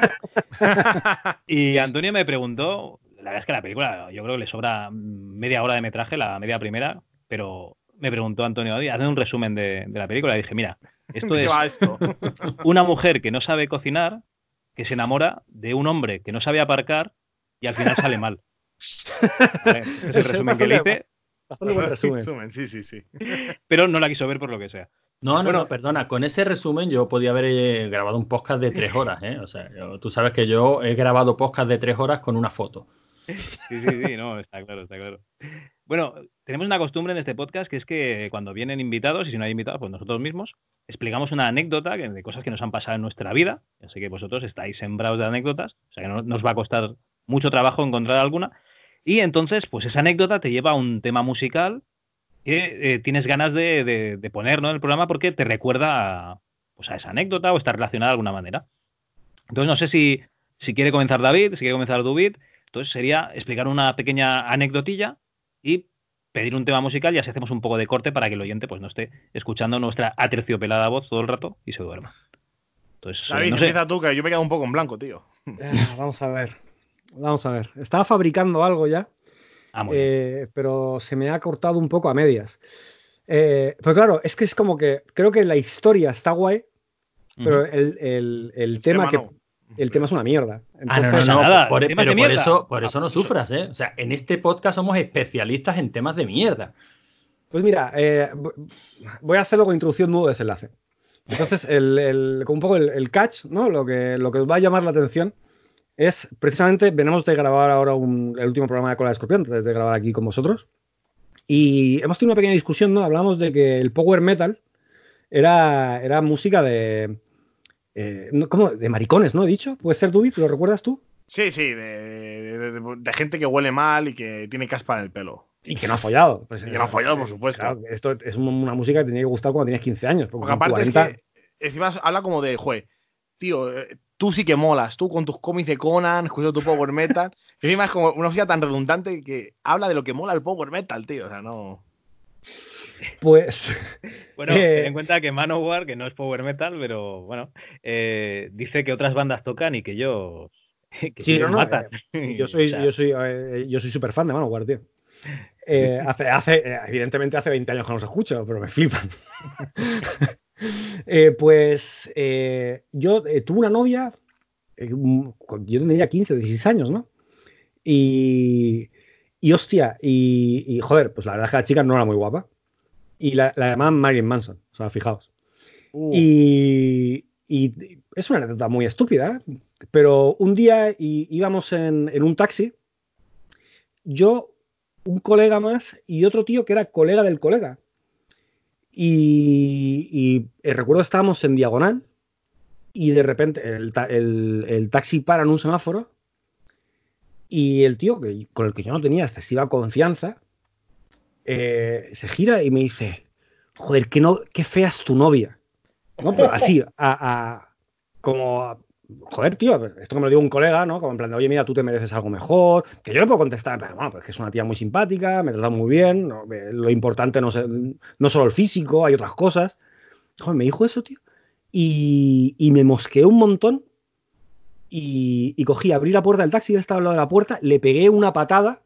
y Antonio me preguntó, la verdad es que la película, yo creo que le sobra media hora de metraje, la media primera, pero me preguntó Antonio, hazme un resumen de, la película. Y dije, mira, esto es esto? una mujer que no sabe cocinar, que se enamora de un hombre que no sabe aparcar y al final sale mal. es el resumen que le hice resumen. Sí, sí, sí. Pero no la quiso ver por lo que sea. No, no, no, perdona, con ese resumen yo podía haber eh, grabado un podcast de tres horas, ¿eh? O sea, tú sabes que yo he grabado podcast de tres horas con una foto. Sí, sí, sí, no, está claro, está claro. Bueno, tenemos una costumbre en este podcast que es que cuando vienen invitados, y si no hay invitados, pues nosotros mismos, explicamos una anécdota de cosas que nos han pasado en nuestra vida. Así que vosotros estáis sembrados de anécdotas, o sea que no nos va a costar mucho trabajo encontrar alguna. Y entonces, pues esa anécdota te lleva a un tema musical que eh, tienes ganas de, poner en el programa porque te recuerda a, pues a esa anécdota o está relacionada de alguna manera. Entonces, no sé si, si quiere comenzar David, si quiere comenzar Dubit. Entonces, sería explicar una pequeña anécdotilla y pedir un tema musical y así hacemos un poco de corte para que el oyente pues no esté escuchando nuestra aterciopelada voz todo el rato y se duerma. Entonces, David, empieza tú, que yo me he quedado un poco en blanco, tío. Eh, vamos a ver. Vamos a ver. Estaba fabricando algo ya, ah, eh, pero se me ha cortado un poco a medias. Eh, pero claro, es que es como que creo que la historia está guay, pero el, tema que el tema es una mierda. ah, no, no, no, por, pero por eso, por eso no sufras, ¿eh? O sea, en este podcast somos especialistas en temas de mierda. Pues mira, eh, voy a hacerlo con introducción nuevo desenlace. Entonces, el, un poco el, catch, ¿no? Lo que, lo que os va a llamar la atención es precisamente, venimos de grabar ahora el último programa de Cola de Escorpión, antes de grabar aquí con vosotros. Y hemos tenido una pequeña discusión, ¿no? Hablamos de que el power metal era, era música de. Eh, ¿Cómo? De maricones, ¿no? He dicho. ¿Puede ser Dubi? ¿Lo recuerdas tú? Sí, sí, de, gente que huele mal y que tiene caspa en el pelo. Y que no ha follado. Pues, y que no ha follado, por supuesto. Claro, esto es una música que tenía que gustar cuando tenías 15 años. Porque, aparte es que encima habla como de, jue, tío, eh, tú sí que molas, tú con tus cómics de Conan, escuchando tu power metal. Y encima es como una música tan redundante que habla de lo que mola el power metal, tío. O sea, no. Pues. Bueno, ten en eh, cuenta que Manowar, que no es power metal, pero bueno, eh, dice que otras bandas tocan y que yo. Que sí, no, no, yo soy, yo soy, yo soy súper fan de Manowar, tío. hace, hace, evidentemente hace 20 años que no se escucha, pero me flipan. Eh, pues eh, yo eh, tuve una novia, yo tendría 15, 16 años, ¿no? Y, y hostia, y, joder, pues la verdad es que la chica no era muy guapa. Y la, la llamaban Marilyn Manson, o sea, fijaos. Uh. Y, y, es una anécdota muy estúpida, pero un día íbamos en, en un taxi, yo, un colega más y otro tío que era colega del colega. Y, eh, recuerdo estábamos en diagonal y de repente el, taxi para en un semáforo y el tío, que, con el que yo no tenía excesiva confianza, eh, se gira y me dice, joder, qué, no, qué fea es tu novia. ¿No? Así, a, como joder, tío, esto que me lo digo un colega, ¿no? Como en plan de, oye, mira, tú te mereces algo mejor, que yo le puedo contestar, pero bueno, pues que es una tía muy simpática, me trata muy bien, lo importante no, no solo el físico, hay otras cosas. Joder, me dijo eso, tío. Y, y me mosqueé un montón y, y, cogí, abrí la puerta del taxi, él estaba al lado de la puerta, le pegué una patada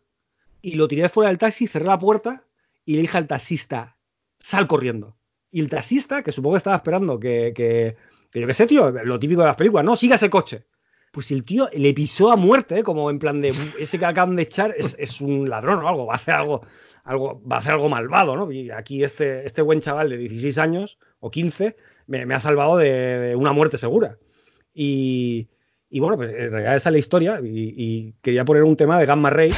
y lo tiré fuera del taxi, cerré la puerta y le dije al taxista, sal corriendo. Y el taxista, que supongo que estaba esperando que, que, yo qué sé, tío, lo típico de las películas, no, siga ese coche. Pues el tío le pisó a muerte, ¿eh? como en plan de ese que acaban de echar es, un ladrón o algo, va a hacer algo, algo, va a hacer algo malvado, ¿no? Y aquí este, este buen chaval de 16 años o 15 me, ha salvado de, una muerte segura. Y, bueno, pues en realidad esa es la historia. Y, quería poner un tema de Gamma Ray.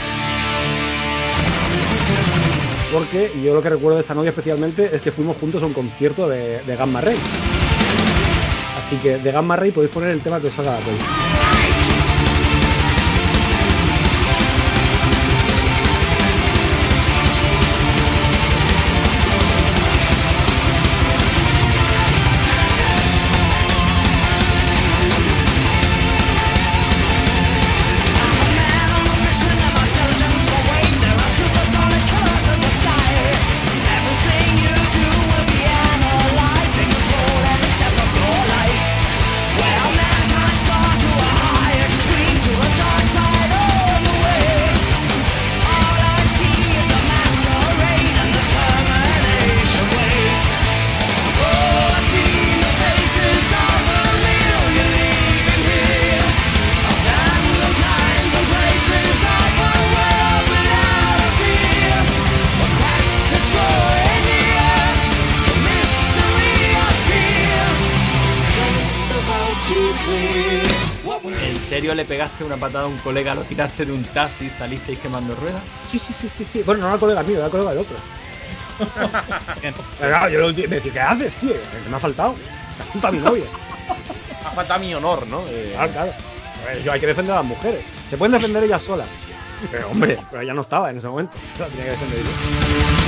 Porque yo lo que recuerdo de esa novia especialmente es que fuimos juntos a un concierto de, de Gamma Ray. Así que de Gamma Ray podéis poner el tema que os haga la le pegaste una patada a un colega, lo tiraste de un taxi y salisteis quemando ruedas? Sí, sí, sí, sí, sí. Bueno, no era colega mío, era colega de otro. Pero yo me decía, ¿qué haces, tío? Que me ha faltado. Junto a mi novia. ha faltado mi honor, ¿no? Eh... Claro, claro. Yo hay que defender a las mujeres. Se pueden defender ellas solas. Pero hombre, pero ella no estaba en ese momento. tenía que defender yo.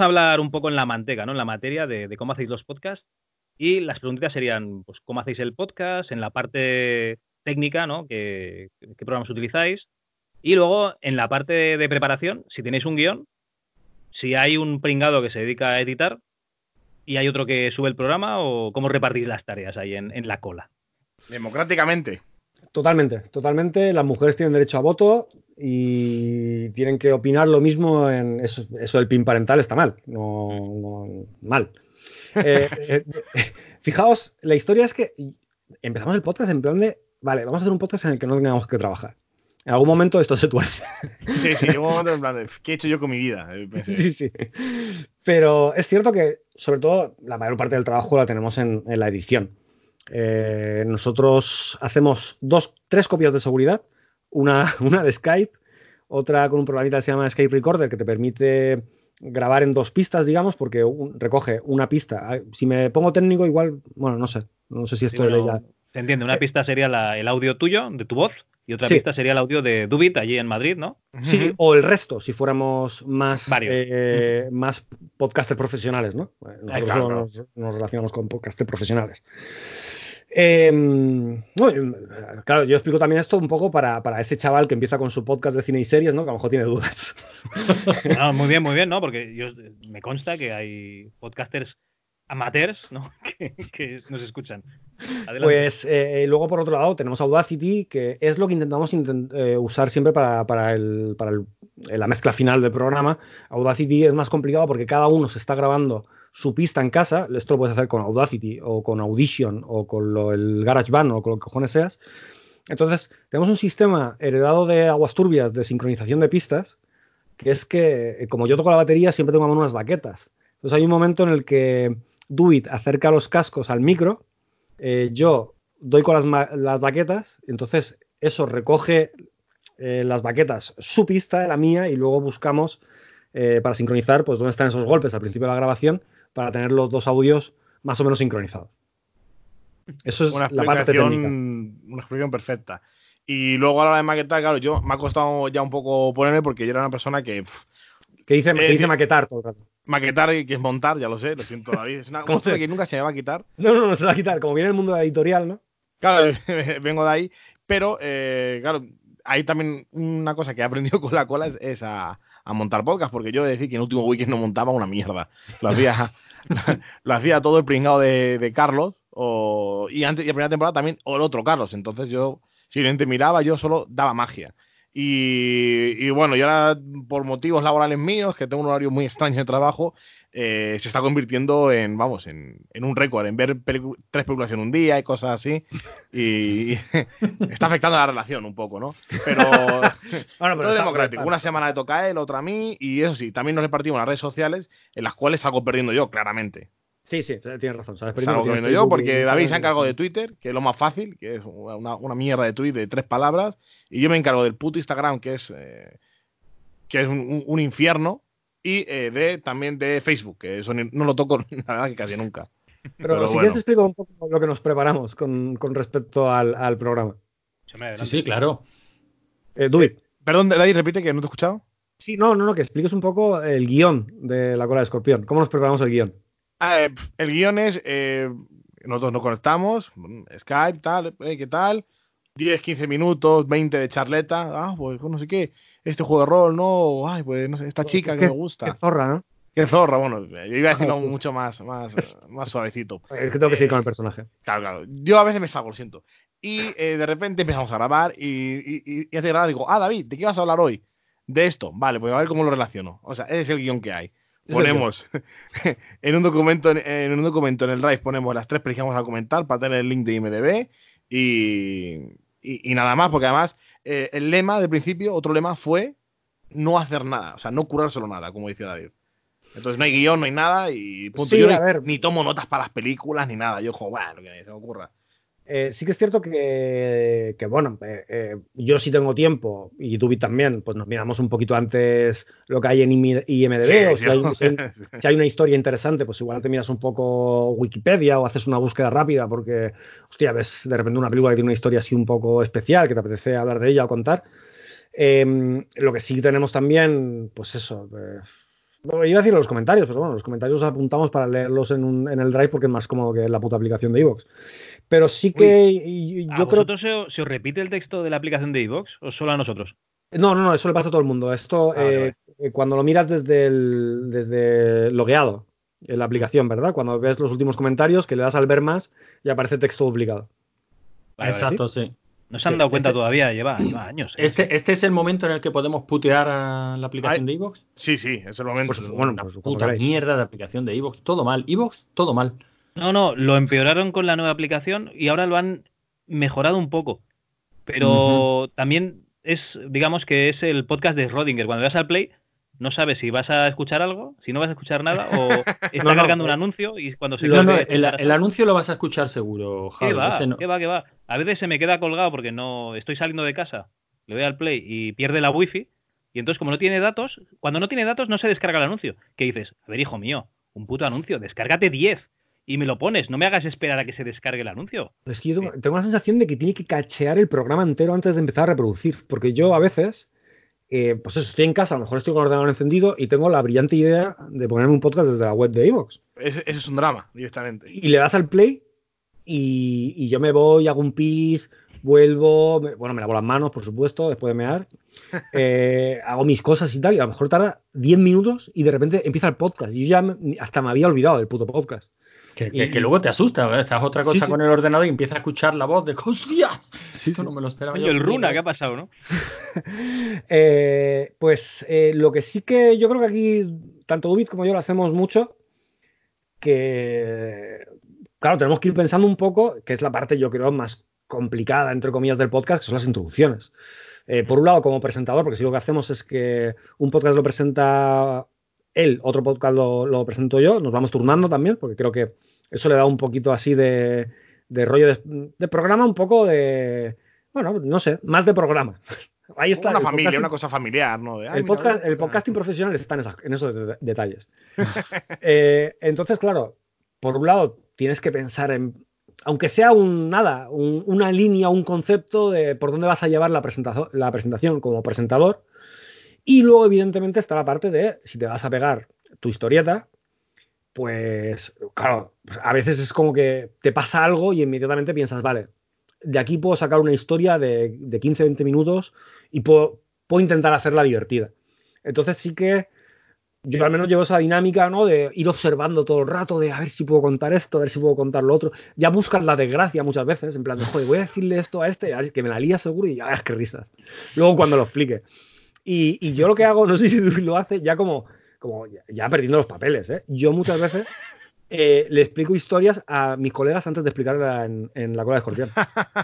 Vamos a hablar un poco en la manteca, ¿no? En la materia de, cómo hacéis los podcasts. Y las preguntas serían, pues, ¿cómo hacéis el podcast? En la parte técnica, ¿no? ¿Qué, programas utilizáis? Y luego, en la parte de, preparación, si tenéis un guion, si hay un pringado que se dedica a editar y hay otro que sube el programa, o cómo repartís las tareas ahí en la cola. Democráticamente. Totalmente, totalmente. Las mujeres tienen derecho a voto y tienen que opinar lo mismo en eso, eso del PIN parental está mal, no, mal. Eh, eh, fijaos, la historia es que empezamos el podcast en plan de, vale, vamos a hacer un podcast en el que no tengamos que trabajar. En algún momento esto se tuerce. Sí, sí, en algún momento en plan de, ¿qué he hecho yo con mi vida? Sí, sí. Pero es cierto que, sobre todo, la mayor parte del trabajo la tenemos en la edición. Eh, nosotros hacemos dos, tres copias de seguridad, una, una de Skype, otra con un programita que se llama Skype Recorder que te permite grabar en dos pistas, digamos, porque recoge una pista. Si me pongo técnico, igual, bueno, no sé, no sé si esto ya... Se entiende, una eh, pista sería el audio tuyo, de tu voz, y otra pista sería el audio de Dubit allí en Madrid, ¿no? Sí, o el resto, si fuéramos más, eh, más podcasters profesionales, ¿no? Nosotros nos, nos, relacionamos con podcasters profesionales. Em, claro, yo explico también esto un poco para, ese chaval que empieza con su podcast de cine y series, ¿no? Que a lo mejor tiene dudas. muy bien, muy bien, ¿no? Porque yo, me consta que hay podcasters amateurs, ¿no? que, nos escuchan. Pues eh, luego, por otro lado, tenemos Audacity, que es lo que intentamos eh, usar siempre para, para, el, para la mezcla final del programa. Audacity es más complicado porque cada uno se está grabando su pista en casa, esto lo puedes hacer con Audacity o con Audition o con el GarageBand o con lo que cojones seas. Entonces, tenemos un sistema heredado de aguas turbias de sincronización de pistas, que es que, eh, como yo toco la batería, siempre tengo unas baquetas. Entonces, hay un momento en el que Duit acerca los cascos al micro, eh, yo doy con las, baquetas, entonces eso recoge eh, las baquetas, su pista, la mía, y luego buscamos para sincronizar pues dónde están esos golpes al principio de la grabación para tener los dos audios más o menos sincronizados. Eso es una la parte técnica. Una explicación perfecta. Y luego a la hora de maquetar, claro, yo me ha costado ya un poco ponerme porque yo era una persona que. que dice, dice maquetar todo el rato. Maquetar y que es montar, ya lo sé, lo siento, David. Es una cosa que nunca se me va a quitar. No, no, no se va a quitar. Como viene el mundo de la editorial, ¿no? Claro, vengo de ahí. Pero, eh, claro, hay también una cosa que he aprendido con la cola es, a, montar podcast, porque yo he de decir que en el último weekend no montaba una mierda. Lo hacía, hacía todo el pringado de, Carlos, o, y antes y la primera temporada también, o el otro Carlos. Entonces yo simplemente miraba, yo solo daba magia. Y, bueno, y ahora por motivos laborales míos, que tengo un horario muy extraño de trabajo, eh, se está convirtiendo en, vamos, en, un récord, en ver tres películas en un día y cosas así. Y, está afectando a la relación un poco, ¿no? Pero, bueno, todo democrático. Una semana le toca a él, otra a mí, y eso sí, también nos repartimos las redes sociales, en las cuales salgo perdiendo yo, claramente. Sí, sí, tienes razón. Salgo perdiendo yo porque David se encargado de Twitter, que es lo más fácil, que es una, mierda de tweet de tres palabras, y yo me encargo del puto Instagram, que es, eh, que es un, infierno, y eh, de también de Facebook, que eso no lo toco, verdad que casi nunca. Pero, si quieres explico un poco lo que nos preparamos con, respecto al, programa. Sí, sí, claro. Eh, perdón, David, repite que no te he escuchado. Sí, no, no, no, que expliques un poco el guion de la cola de escorpión. ¿Cómo nos preparamos el guion? Ah, eh, el guion es, eh, nosotros nos conectamos, Skype, tal, eh, ¿qué tal? 10, 15 minutos, 20 de charleta, ah, pues no sé qué, este juego de rol, no, ay, pues no sé, esta chica que me gusta. Qué zorra, ¿no? Qué zorra, bueno, yo iba a decirlo mucho más, más, más suavecito. Es que tengo que seguir con el personaje. Claro, claro. Yo a veces me salgo, lo siento. Y de repente empezamos a grabar y, y, y, y antes de digo, ah, David, ¿de qué vas a hablar hoy? De esto. Vale, pues a ver cómo lo relaciono. O sea, ese es el guion que hay ponemos en un documento en, un documento en el Drive ponemos las tres películas que vamos a comentar para tener el link de IMDb y, nada más porque además eh, el lema del principio otro lema fue no hacer nada o sea no curárselo nada como dice David. Entonces no hay guion no hay nada y punto. yo ni, tomo notas para las películas ni nada. Yo juego bueno que se me ocurra eh, sí que es cierto que, bueno, eh, eh, yo sí tengo tiempo y tú también, pues nos miramos un poquito antes lo que hay en IMDB, o si hay, una historia interesante, pues igual te miras un poco Wikipedia o haces una búsqueda rápida porque, hostia, ves de repente una película que tiene una historia así un poco especial, que te apetece hablar de ella o contar. Em, lo que sí tenemos también, pues eso, iba a decir los comentarios, pero bueno, los comentarios los apuntamos para leerlos en, el Drive porque es más cómodo que la puta aplicación de iVoox. Pero sí que yo creo. ¿Vosotros se, se, os repite el texto de la aplicación de iVoox o solo a nosotros? No, no, no, eso le pasa a todo el mundo. Esto, ah, eh, eh, cuando lo miras desde el desde logueado en la aplicación, ¿verdad? Cuando ves los últimos comentarios, que le das al ver más y aparece texto duplicado. Exacto, sí. No se han dado cuenta este todavía, lleva, años. ¿eh? Este, ¿Este es el momento en el que podemos putear a la aplicación de Evox? Sí, sí, es el momento. Pues, bueno, una pues, puta mierda de aplicación de Evox. Todo mal. Evox, todo mal. No, no, lo empeoraron con la nueva aplicación y ahora lo han mejorado un poco. Pero también es, digamos que es el podcast de Rodinger. Cuando vas al play, no sabes si vas a escuchar algo, si no vas a escuchar nada, o está cargando un anuncio y cuando se no, no, el, anuncio lo vas a escuchar seguro, Javi, ¿Qué va? ¿Qué va? ¿Qué va? A veces se me queda colgado porque no estoy saliendo de casa, le doy al play y pierde la wifi, y entonces como no tiene datos, cuando no tiene datos no se descarga el anuncio. ¿Qué dices? A ver, hijo mío, un puto anuncio, descárgate 10 y me lo pones. No me hagas esperar a que se descargue el anuncio. Es que yo tengo, la sensación de que tiene que cachear el programa entero antes de empezar a reproducir. Porque yo a veces, eh, pues eso, estoy en casa, a lo mejor estoy con el ordenador encendido y tengo la brillante idea de ponerme un podcast desde la web de Evox. Ese, es un drama, directamente. Y le das al play y, yo me voy, hago un pis, vuelvo, bueno, me lavo las manos, por supuesto, después de mear, eh, hago mis cosas y tal, y a lo mejor tarda 10 minutos y de repente empieza el podcast. Y yo ya hasta me había olvidado del puto podcast. Que, luego te asusta, ¿eh? estás otra cosa con el ordenador y empiezas a escuchar la voz de ¡Hostias! Esto no me lo esperaba yo. el Runa, ¿qué ha pasado, no? Eh, pues eh, lo que sí que yo creo que aquí, tanto Dubit como yo lo hacemos mucho, que claro, tenemos que ir pensando un poco, que es la parte yo creo más complicada, entre comillas, del podcast, que son las introducciones. por un lado, como presentador, porque si lo que hacemos es que un podcast lo presenta él, otro podcast lo, presento yo, nos vamos turnando también, porque creo que eso le da un poquito así de, rollo de, programa, un poco de, bueno, no sé, más de programa. Ahí está. Una familia, una cosa familiar, ¿no? el, podcast, el podcasting profesional está en, esos detalles. Eh, entonces, claro, por un lado, tienes que pensar en, aunque sea un nada, una línea, un concepto de por dónde vas a llevar la, presentación, la presentación como presentador, y luego, evidentemente, está la parte de si te vas a pegar tu historieta, pues claro, pues, a veces es como que te pasa algo y inmediatamente piensas, vale, de aquí puedo sacar una historia de, de 15-20 minutos y puedo, intentar hacerla divertida. Entonces sí que yo al menos llevo esa dinámica, ¿no? De ir observando todo el rato, de a ver si puedo contar esto, a ver si puedo contar lo otro. Ya buscas la desgracia muchas veces, en plan de, joder, voy a decirle esto a este, que me la lía seguro y ya verás qué risas. Luego cuando lo explique. Y, yo lo que hago, no sé si lo haces, ya como, como ya perdiendo los papeles, ¿eh? Yo muchas veces eh, le explico historias a mis colegas antes de explicarla en, la cola de escorpión.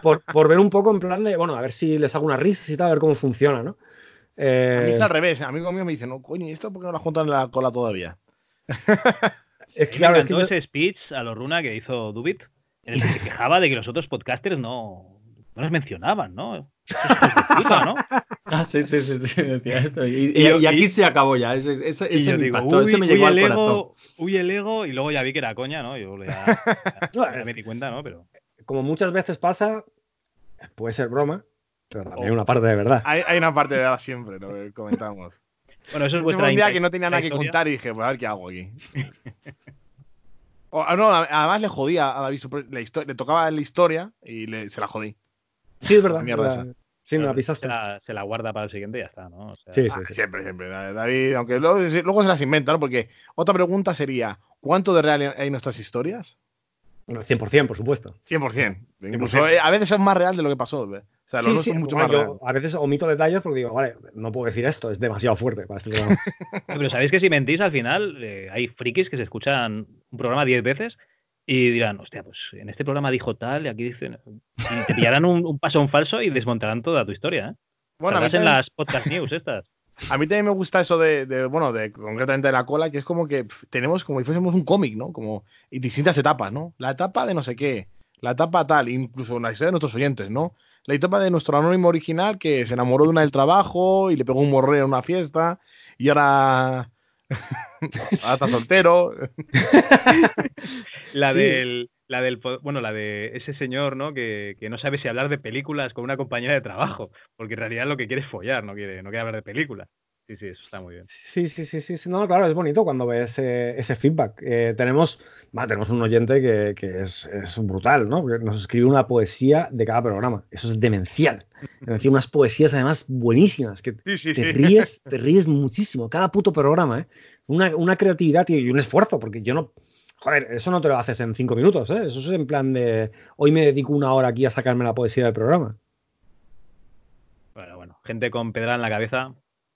Por, ver un poco en plan de, bueno, a ver si les hago unas risas y tal, a ver cómo funciona, ¿no? a mí es eh, al revés, amigo mío me dice, no, coño, ¿y esto por qué no lo juntan en la cola todavía? es que, claro, es que ese speech a lo Runa que hizo Dubit, en el que se quejaba de que los otros podcasters no, no les mencionaban, ¿no? ¿no? Ah, sí, sí, sí, sí decía esto. Y, aquí se acabó ya. Ese, ese, ese me impactó, ese me llegó al corazón. Uy, el ego, y luego ya vi que era coña, ¿no? Yo ya, ya, me di cuenta, ¿no? Pero... Como muchas veces pasa, puede ser broma, pero también hay una parte de verdad. Hay, hay una parte de verdad siempre, lo que comentamos. Bueno, eso es vuestra un día que no tenía nada que contar y dije, pues a ver qué hago aquí. o, no, además le jodía a David la historia, le tocaba la historia y le, se la jodí. Sí, es verdad. Mierda Sí, me avisaste. Se la, guarda para el siguiente y ya está, ¿no? sí, sí, sí, Siempre, siempre. David, aunque luego, se las inventa, ¿no? Porque otra pregunta sería: ¿cuánto de real hay en nuestras historias? Bueno, 100%, por supuesto. 100%. Incluso eh, a veces es más real de lo que pasó. O sea, sí, sí. Mucho más yo a veces omito detalles porque digo, vale, no puedo decir esto, es demasiado fuerte para este programa. Pero sabéis que si mentís al final, eh, hay frikis que se escuchan un programa 10 veces y dirán, hostia, pues en este programa dijo tal y aquí dicen. Y te pillarán un, paso un falso y desmontarán toda tu historia, ¿eh? Bueno, en las podcast news estas. A mí también me gusta eso de, bueno, de concretamente de la cola, que es como que tenemos como si fuésemos un cómic, ¿no? Como y distintas etapas, ¿no? La etapa de no sé qué, la etapa tal, incluso la historia de nuestros oyentes, ¿no? La etapa de nuestro anónimo original que se enamoró de una del trabajo y le pegó un morreo en una fiesta y ahora Hasta soltero. la del. La del, bueno, la de ese señor, ¿no? Que, no sabe si hablar de películas con una compañera de trabajo, porque en realidad lo que quiere es follar, no quiere, no quiere hablar de películas. Sí, sí, eso está muy bien. Sí, sí, sí, sí, no, claro, es bonito cuando ves ese, feedback. Eh, tenemos, tenemos un oyente que, es, brutal, ¿no? nos escribe una poesía de cada programa. Eso es demencial. Unas poesías además buenísimas, que te ríes, te ríes muchísimo, cada puto programa, ¿eh? Una, una creatividad y un esfuerzo, porque yo no, Joder, eso no te lo haces en cinco minutos, ¿eh? Eso es en plan de. Hoy me dedico una hora aquí a sacarme la poesía del programa. Bueno, bueno. Gente con pedra en la cabeza.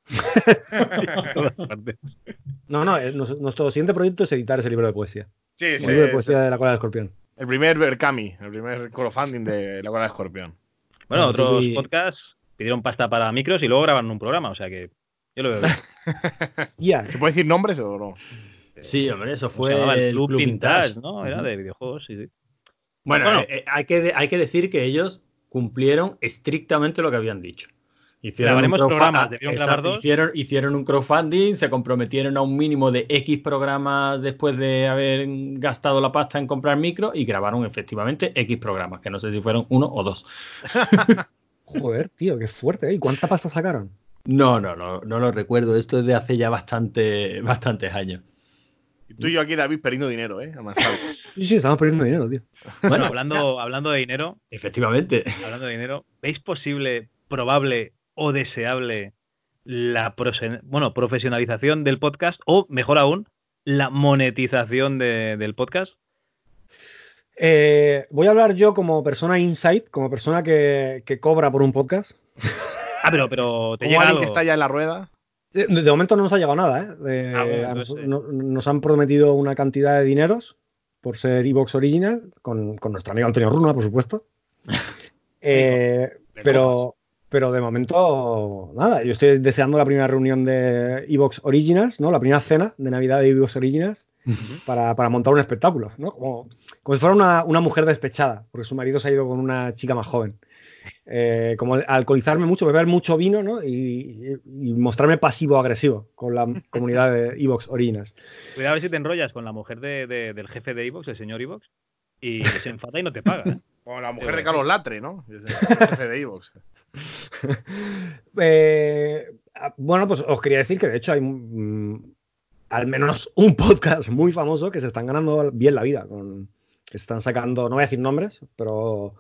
no, no, nuestro siguiente proyecto es editar ese libro de poesía. Sí, sí. El libro de poesía de la cola del escorpión. El primer Berkami, el primer crowdfunding de la cola del escorpión. Bueno, otros podcasts pidieron pasta para micros y luego grabaron un programa, o sea que yo lo veo bien. ¿Se puede decir nombres o no? Sí, hombre, eso fue el Club, Vintage, ¿no? Era de videojuegos, sí, sí. Bueno, eh, eh, hay, que, hay que decir que ellos cumplieron estrictamente lo que habían dicho. Hicieron un, programas, hicieron, hicieron, un crowdfunding, se comprometieron a un mínimo de X programas después de haber gastado la pasta en comprar micro y grabaron efectivamente X programas, que no sé si fueron uno o dos. Joder, tío, qué fuerte. ¿eh? ¿Y cuánta pasta sacaron? No, no, no, no lo recuerdo. Esto es de hace ya bastante, bastantes años. Y tú y yo aquí, David, perdiendo dinero, ¿eh? sí, sí, estamos perdiendo dinero, tío. Bueno, hablando, hablando de dinero. Efectivamente. Hablando de dinero, ¿veis posible, probable o deseable la bueno, profesionalización del podcast o, mejor aún, la monetización del podcast? Eh, voy a hablar yo como persona insight, como persona que, cobra por un podcast. Ah, pero, pero te llega alguien que está ya en la rueda. De, momento no nos ha llegado nada, ¿eh? Ah, nos, han prometido una cantidad de dineros por ser Evox Original, con, nuestro amigo Antonio Runa, por supuesto. Eh, pero, pero de momento, nada, yo estoy deseando la primera reunión de Evox Originals, ¿no? La primera cena de Navidad de Evox Originals para, montar un espectáculo, ¿no? Como, como si fuera una, una, mujer despechada, porque su marido se ha ido con una chica más joven. Eh, como alcoholizarme mucho, beber mucho vino ¿no? y, mostrarme pasivo-agresivo con la comunidad de Evox Orinas. Cuidado a ver si te enrollas con la mujer del jefe de Evox, el señor Evox, y se enfada y no te paga. ¿eh? O la mujer de Carlos Latre, ¿no? El jefe de Evox. Eh, bueno, pues os quería decir que de hecho hay mm, al menos un podcast muy famoso que se están ganando bien la vida. Con, que están sacando, no voy a decir nombres, pero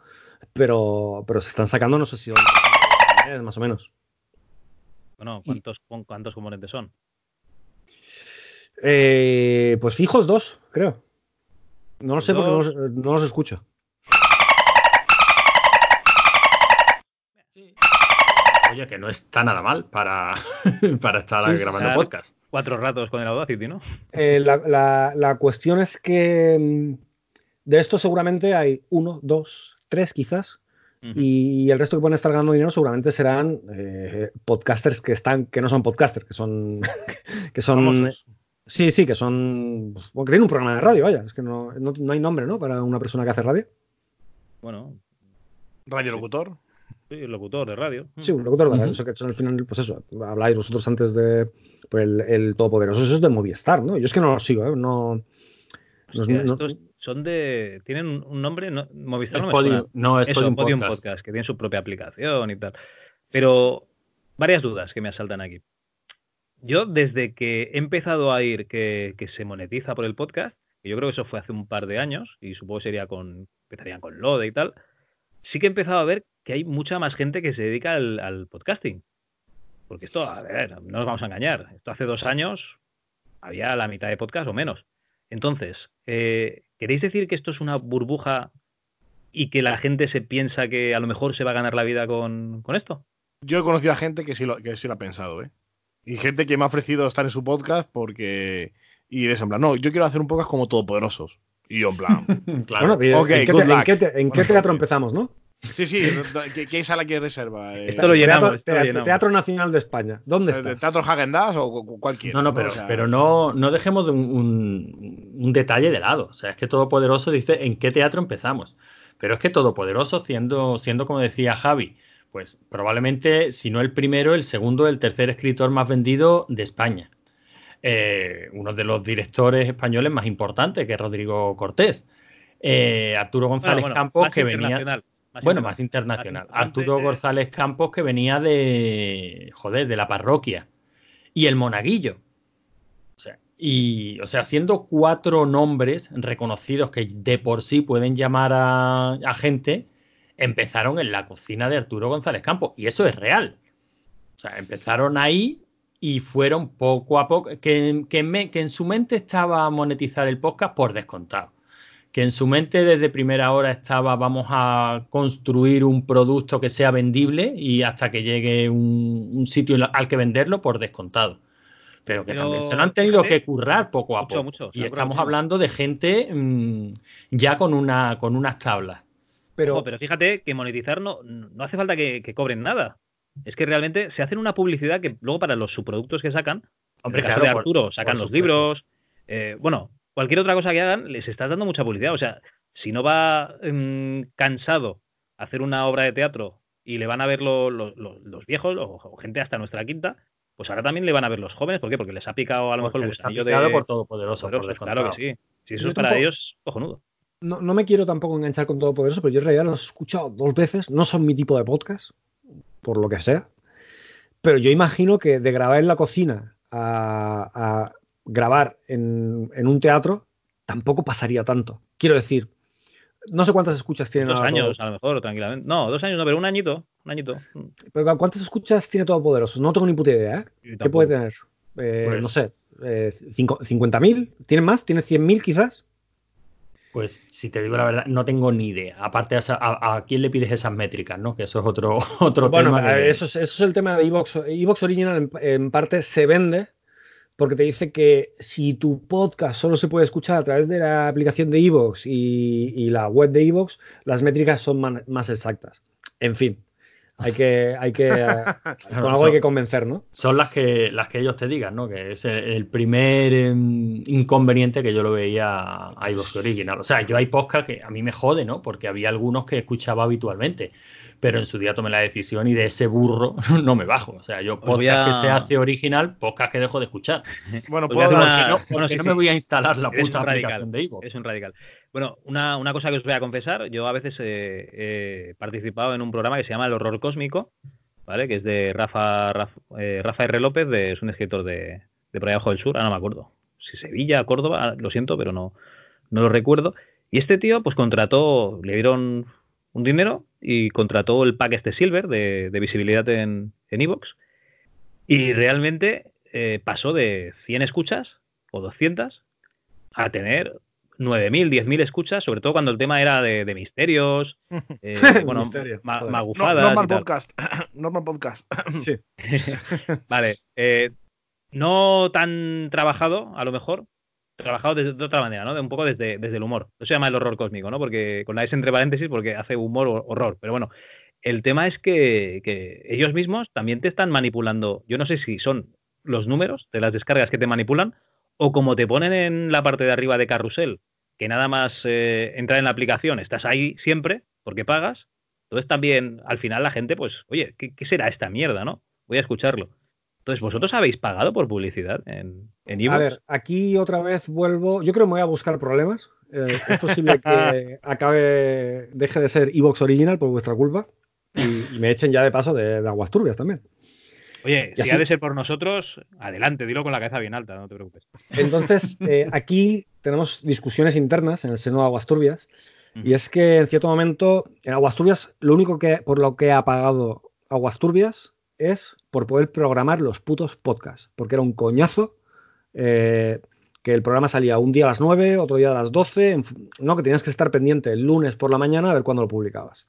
pero, pero se están sacando, no sé si más o menos. Bueno, ¿cuántos, ¿cuántos componentes son? Eh, pues fijos dos, creo. No lo sé porque no los, escucho. Oye, que no está nada mal para, para estar grabando podcast. Cuatro ratos con el Audacity, ¿no? Eh, la, la, cuestión es que mm, de esto seguramente hay uno, dos, tres quizás, y el resto que pueden estar ganando dinero seguramente serán eh, podcasters que están, que no son podcasters, que son, que son, sí, sí, que son, pues, que tienen un programa de radio, vaya, es que no, no, hay nombre, ¿no? Para una persona que hace radio. Bueno, radiolocutor. Sí, locutor de radio. Sí, un locutor de radio. Eso que son al final, pues eso, habláis vosotros antes de pues el, el, Todopoderoso. Eso es de Movistar, ¿no? Yo es que no lo sigo, ¿eh? No. no, son de. Tienen un nombre. No, Movistar no, Podium, no es Podium, podcast. que tiene su propia aplicación y tal. Pero varias dudas que me asaltan aquí. Yo, desde que he empezado a ir que, se monetiza por el podcast, y yo creo que eso fue hace un par de años, y supongo que sería con. empezarían con Lode y tal, sí que he empezado a ver que hay mucha más gente que se dedica al, al podcasting. Porque esto, a ver, no nos vamos a engañar. Esto hace dos años había la mitad de podcast o menos. Entonces, eh, ¿queréis decir que esto es una burbuja y que la gente se piensa que a lo mejor se va a ganar la vida con, esto? Yo he conocido a gente que sí, lo, que sí lo ha pensado, ¿eh? Y gente que me ha ofrecido estar en su podcast porque... Y es en plan, no, yo quiero hacer un podcast como Todopoderosos. Y yo en plan... claro. Bueno, ¿en, qué, ¿en qué teatro empezamos, no? Sí, sí, ¿qué, sala que reserva? Eh, esto lo llenamos. Teatro, Nacional de España. ¿Dónde está? ¿Teatro Hagendas o cualquiera? No, no, pero, pero no, no dejemos de un, un, detalle de lado. O sea, es que Todopoderoso dice en qué teatro empezamos. Pero es que Todopoderoso, siendo, siendo como decía Javi, pues probablemente, si no el primero, el segundo, el tercer escritor más vendido de España. Eh, uno de los directores españoles más importantes, que es Rodrigo Cortés. Eh, Arturo González Campos, que venía bueno, más internacional. Arturo González Campos, que venía de, joder, de la parroquia. y el Monaguillo. O sea, y, o sea, siendo cuatro nombres reconocidos que de por sí pueden llamar a, gente, empezaron en la cocina de Arturo González Campos. Y eso es real. O sea, empezaron ahí y fueron poco a poco, que, que, que en su mente estaba monetizar el podcast por descontado que en su mente desde primera hora estaba vamos a construir un producto que sea vendible y hasta que llegue un, sitio al que venderlo por descontado. Pero que también se lo han tenido que currar poco a poco. y estamos hablando de gente mm, ya con, una, con unas tablas. Pero, pero fíjate que monetizar no, no hace falta que, cobren nada. Es que realmente se hacen una publicidad que luego para los subproductos que sacan, Hombre, claro, de Arturo, sacan los libros, eh, bueno, cualquier otra cosa que hagan, les estás dando mucha publicidad. O sea, si no va mm, cansado a hacer una obra de teatro y le van a ver los viejos o, gente hasta nuestra quinta, pues ahora también le van a ver los jóvenes. ¿Por qué? Porque les ha picado a lo mejor el gusanillo de. por Todopoderoso, por claro que sí. Si eso es para ellos, cojonudo. No, no me quiero tampoco enganchar con Todopoderoso, pero yo en realidad los he escuchado dos veces. No son mi tipo de podcast, por lo que sea. Pero yo imagino que de grabar en la cocina a grabar en, un teatro tampoco pasaría tanto. Quiero decir, no sé cuántas escuchas tiene. Dos años, a lo mejor, tranquilamente. No, dos años no, pero un añito. Un añito. Pero ¿cuántas escuchas tiene Todopoderoso? No tengo ni puta idea, ¿eh? ¿Qué puede tener? Eh, pues no sé, eh, ¿50.000? ¿Tiene más? ¿Tiene 100.000 quizás? Pues si te digo la verdad, no tengo ni idea. Aparte, a, quién le pides esas métricas, ¿no? Que eso es otro, otro tema. Bueno, eso, es, eso, es, el tema de Evox. Evox Original en, parte se vende porque te dice que si tu podcast solo se puede escuchar a través de la aplicación de Evox y, la web de Evox, las métricas son más exactas. En fin, hay que, hay que, con algo hay que convencer, ¿no? Son las que, las que ellos te digan, ¿no? Que es el, primer em, inconveniente que yo lo veía a iVoox original. O sea, yo hay podcast que a mí me jode, ¿no? Porque había algunos que escuchaba habitualmente pero en su día tomé la decisión y de ese burro no me bajo. O sea, yo podcast que se hace original, podcast que dejo de escuchar. Bueno, puedo no, porque no me voy a instalar la puta aplicación de Ivo. Es un radical. Bueno, una, una, cosa que os voy a confesar, yo a veces he, participado en un programa que se llama El Horror Cósmico, ¿vale? Que es de Rafa, Rafa, eh, R. López, de, es un escritor de, de por allá abajo del sur, ah, no me acuerdo. Si Sevilla, Córdoba, lo siento, pero no, no lo recuerdo. Y este tío, pues contrató, le dieron un dinero y contrató el pack este Silver de, visibilidad en Evox. y realmente eh, pasó de 100 escuchas o 200 a tener 9.000, 10.000 escuchas, sobre todo cuando el tema era de, misterios, eh, bueno, magufadas. normal podcast. normal podcast. sí. vale. Eh, no tan trabajado, a lo mejor, trabajado de, otra manera, ¿no? Un poco desde, desde el humor. Eso se llama el horror cósmico, ¿no? Porque con la S entre paréntesis porque hace humor o horror. Pero bueno, el tema es que, que, ellos mismos también te están manipulando. Yo no sé si son los números de las descargas que te manipulan o como te ponen en la parte de arriba de carrusel, que nada más eh, en la aplicación, estás ahí siempre porque pagas. Entonces también al final la gente, pues, oye, ¿qué, qué será esta mierda, no? Voy a escucharlo. Entonces, ¿vosotros habéis pagado por publicidad en, en A ver, aquí otra vez vuelvo. Yo creo que me voy a buscar problemas. Eh, es posible que acabe, deje de ser Evox Original por vuestra culpa y, me echen ya de paso de, aguas turbias también. Oye, si ha de ser por nosotros, adelante, dilo con la cabeza bien alta, no te preocupes. Entonces, eh, aquí tenemos discusiones internas en el seno de Aguas Turbias, y es que en cierto momento, en Aguas Turbias, lo único que por lo que ha pagado Aguas Turbias es por poder programar los putos podcasts, porque era un coñazo eh, que el programa salía un día a las 9, otro día a las 12, no, que tenías que estar pendiente el lunes por la mañana a ver cuándo lo publicabas.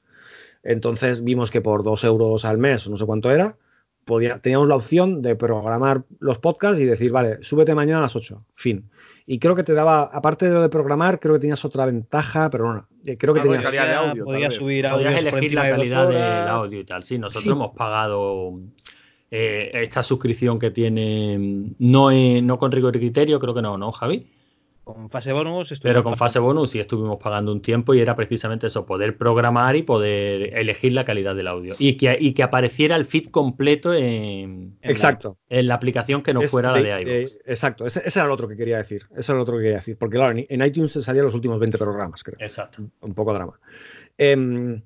Entonces vimos que por 2 euros al mes, no sé cuánto era, podía, teníamos la opción de programar los podcasts y decir, vale, súbete mañana a las 8, fin. Y creo que te daba, aparte de lo de programar, creo que tenías otra ventaja, pero no, eh, creo que tenías... de audio, podías subir audio podías elegir la calidad del audio y tal. Sí, nosotros hemos pagado eh, esta suscripción que tiene, no, no con rigor y criterio, creo que no, ¿no, Javi? Con fase bonus. Pero con fase bonus sí estuvimos pagando un tiempo y era precisamente eso, poder programar y poder elegir la calidad del audio. Y que, y que apareciera el feed completo en, exacto. La, en la aplicación que no fuera la de iVoox. exacto, ese, era lo otro que quería decir. Ese era lo otro que quería decir. Porque claro, en, iTunes salían los últimos 20 programas, creo. Exacto. Un poco drama. Em,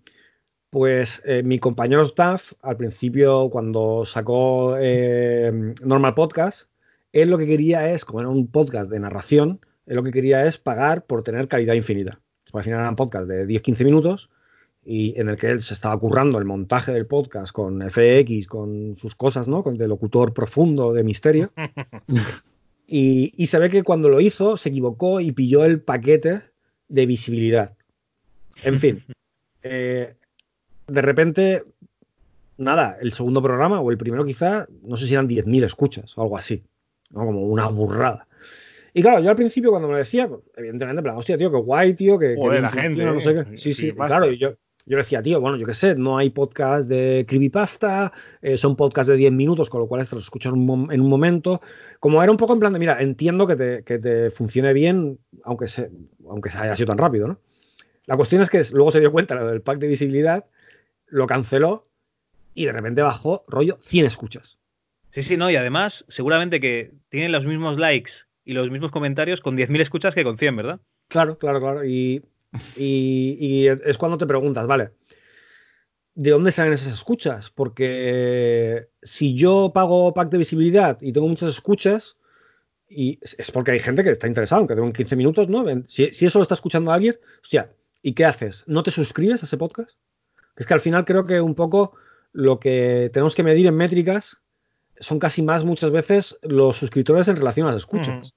pues eh, mi compañero staff, al principio, cuando sacó eh, Normal Podcast, él lo que quería es, como era un podcast de narración, lo que quería es pagar por tener calidad infinita. Al final eran podcast de 10-15 minutos y en el que él se estaba currando el montaje del podcast con FX, con sus cosas, ¿no? Con de locutor profundo, de misterio. y, y se ve que cuando lo hizo se equivocó y pilló el paquete de visibilidad. En fin, eh, de repente, nada, el segundo programa o el primero quizá, no sé si eran 10.000 escuchas o algo así, como una burrada. Y claro, yo al principio cuando me lo decía, pues, evidentemente, plan, hostia, tío, qué guay, tío, que... la gente, no sé qué. Sí, sí, claro, y yo, yo decía, tío, bueno, yo qué sé, no hay podcast de creepypasta, eh, son podcasts de 10 minutos, con lo cual te los escuchas en un momento. Como era un poco en plan de, mira, entiendo que te, que te funcione bien, aunque, se, aunque se haya sido tan rápido, ¿no? La cuestión es que luego se dio cuenta lo del pack de visibilidad lo canceló y de repente bajó rollo 100 escuchas. Sí, sí, no, y además seguramente que tienen los mismos likes y los mismos comentarios con 10.000 escuchas que con 100, ¿verdad? Claro, claro, claro. Y, y, es cuando te preguntas, vale, ¿de dónde salen esas escuchas? Porque si yo pago pack de visibilidad y tengo muchas escuchas, y es porque hay gente que está interesada, aunque tengo 15 minutos, ¿no? Si, si eso lo está escuchando alguien, hostia, ¿y qué haces? ¿No te suscribes a ese podcast? Es que al final creo que un poco lo que tenemos que medir en métricas son casi más muchas veces los suscriptores en relación a las escuchas.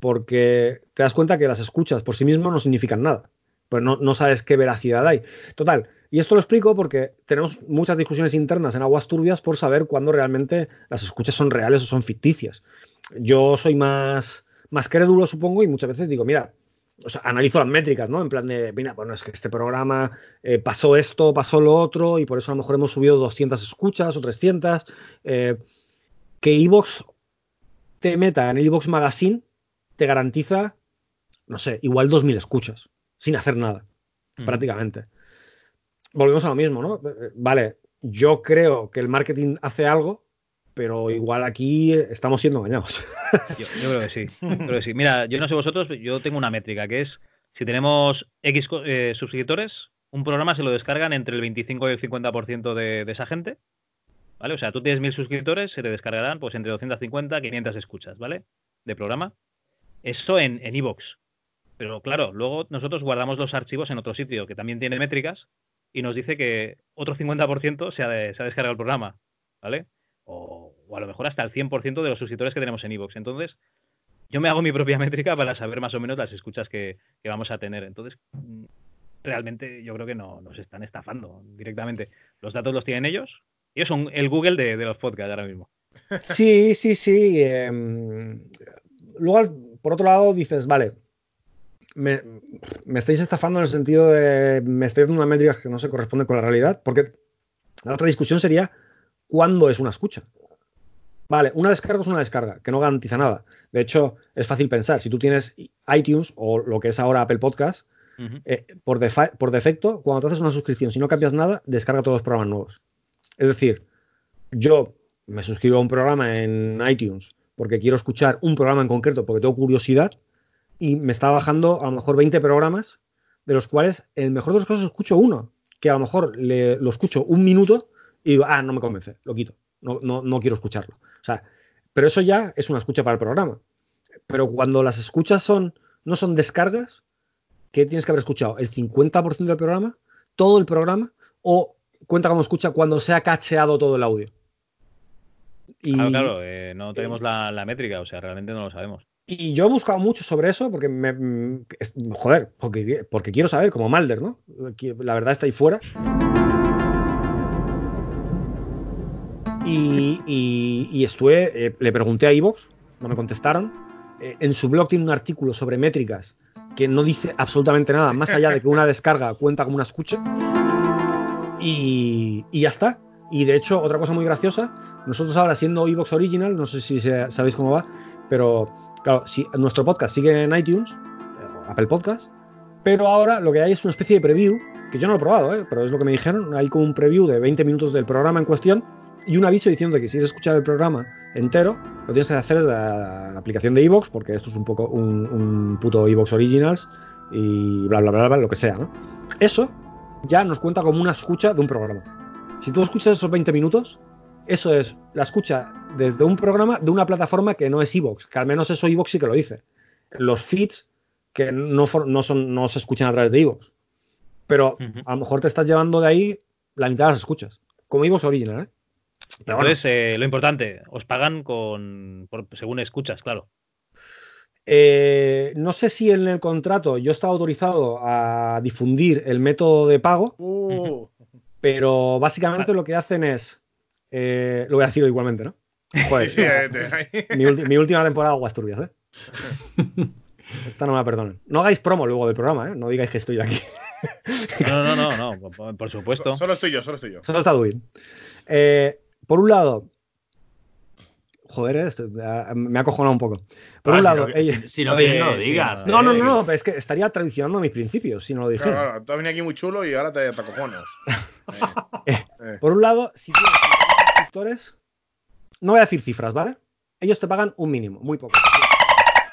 Porque te das cuenta que las escuchas por sí mismas no significan nada. Pues no, no, sabes qué veracidad hay. Total. Y esto lo explico porque tenemos muchas discusiones internas en aguas turbias por saber cuándo realmente las escuchas son reales o son ficticias. Yo soy más, más crédulo, supongo, y muchas veces digo, mira, o sea, analizo las métricas, ¿no? En plan de, mira, bueno, es que este programa eh, pasó esto, pasó lo otro, y por eso a lo mejor hemos subido 200 escuchas o 300. Eh, que Evox te meta en el Evox Magazine te garantiza, no sé, igual 2.000 escuchas, sin hacer nada, prácticamente. Volvemos a lo mismo, ¿no? Eh, vale, yo creo que el marketing hace algo, pero igual aquí estamos siendo engañados. Yo, creo que sí, creo que sí. Mira, yo no sé vosotros, yo tengo una métrica que es si tenemos X eh, suscriptores, un programa se lo descargan entre el 25 y el 50% de, de esa gente. ¿Vale? O sea, tú tienes mil suscriptores, se te descargarán pues entre 250 y 500 escuchas, ¿vale? De programa. Eso en Evox. Pero claro, luego nosotros guardamos los archivos en otro sitio que también tiene métricas y nos dice que otro 50% se se ha descargado el programa, ¿vale? O, a lo mejor hasta el 100% de los suscriptores que tenemos en iVoox. Entonces, yo me hago mi propia métrica para saber más o menos las escuchas que, vamos a tener. Entonces, mm, realmente yo creo que no nos están estafando directamente. Los datos los tienen ellos. Ellos son el Google de, los podcasts ahora mismo. Sí, sí, sí. Em, luego, por otro lado, dices, vale, me, me, estáis estafando en el sentido de me estáis dando una métrica que no se corresponde con la realidad, porque la otra discusión sería cuándo es una escucha. Vale, una descarga es una descarga, que no garantiza nada. De hecho, es fácil pensar, si tú tienes iTunes o lo que es ahora Apple Podcast, eh, por, por, defecto, cuando te haces una suscripción, si no cambias nada, descarga todos los programas nuevos. Es decir, yo me suscribo a un programa en iTunes porque quiero escuchar un programa en concreto, porque tengo curiosidad, y me está bajando a lo mejor 20 programas, de los cuales, en el mejor de los casos, escucho uno, que a lo mejor le, lo escucho un minuto y digo, ah, no me convence, lo quito, no, no, no quiero escucharlo. O sea, pero eso ya es una escucha para el programa. Pero cuando las escuchas son, no son descargas, ¿qué tienes que haber escuchado? ¿El 50% del programa? ¿Todo el programa? ¿O cuenta como escucha cuando se ha cacheado todo el audio? Claro, claro, eh, no tenemos la, la, métrica, o sea, realmente no lo sabemos. Y yo he buscado mucho sobre eso porque me. Joder, porque, porque quiero saber, como Malder, ¿no? La verdad está ahí fuera. Y, estuve, eh, le pregunté a Ivox, no me contestaron. Eh, en su blog tiene un artículo sobre métricas que no dice absolutamente nada, más allá de que una descarga cuenta como una escucha. Y, ya está. Y de hecho, otra cosa muy graciosa, nosotros ahora siendo Evox Original, no sé si sabéis cómo va, pero claro, si nuestro podcast sigue en iTunes, eh, Apple Podcast, pero ahora lo que hay es una especie de preview, que yo no lo he probado, pero es lo que me dijeron, hay como un preview de 20 minutos del programa en cuestión, y un aviso diciendo que si quieres escuchar el programa entero, lo tienes que hacer desde la aplicación de Evox, porque esto es un poco un, puto Evox Originals y bla, bla, bla, bla, lo que sea, ¿no? Eso ya nos cuenta como una escucha de un programa. Si tú escuchas esos 20 minutos, eso es la escucha desde un programa de una plataforma que no es Evox, que al menos eso Evox sí que lo dice. Los feeds que no, no, son, no se escuchan a través de Evox. Pero a lo mejor te estás llevando de ahí la mitad de las escuchas. Como Evox original, ¿eh? Entonces, eh, lo importante, os pagan con según escuchas, claro. Eh, no sé si en el contrato yo estaba autorizado a difundir el método de pago, uh. pero básicamente lo que hacen es, eh, lo voy a decir igualmente, ¿no? Joder, mi, última temporada Aguas Turbias, ¿eh? Esta no me la perdonen. No hagáis promo luego del programa, ¿eh? No digáis que estoy aquí. No, no, no, no, por supuesto. Solo estoy yo, solo estoy yo. Solo está Duin. Eh, por un lado, joder, esto, me ha cojonado un poco. Por ah, un lado, si, no, lo digas. No, no, no, no, es que estaría traicionando mis principios si no lo dijera. Claro, claro, tú has venido aquí muy chulo y ahora te, te acojonas. Eh, eh. Por un lado, si tienes suscriptores, no voy a decir cifras, ¿vale? Ellos te pagan un mínimo, muy poco.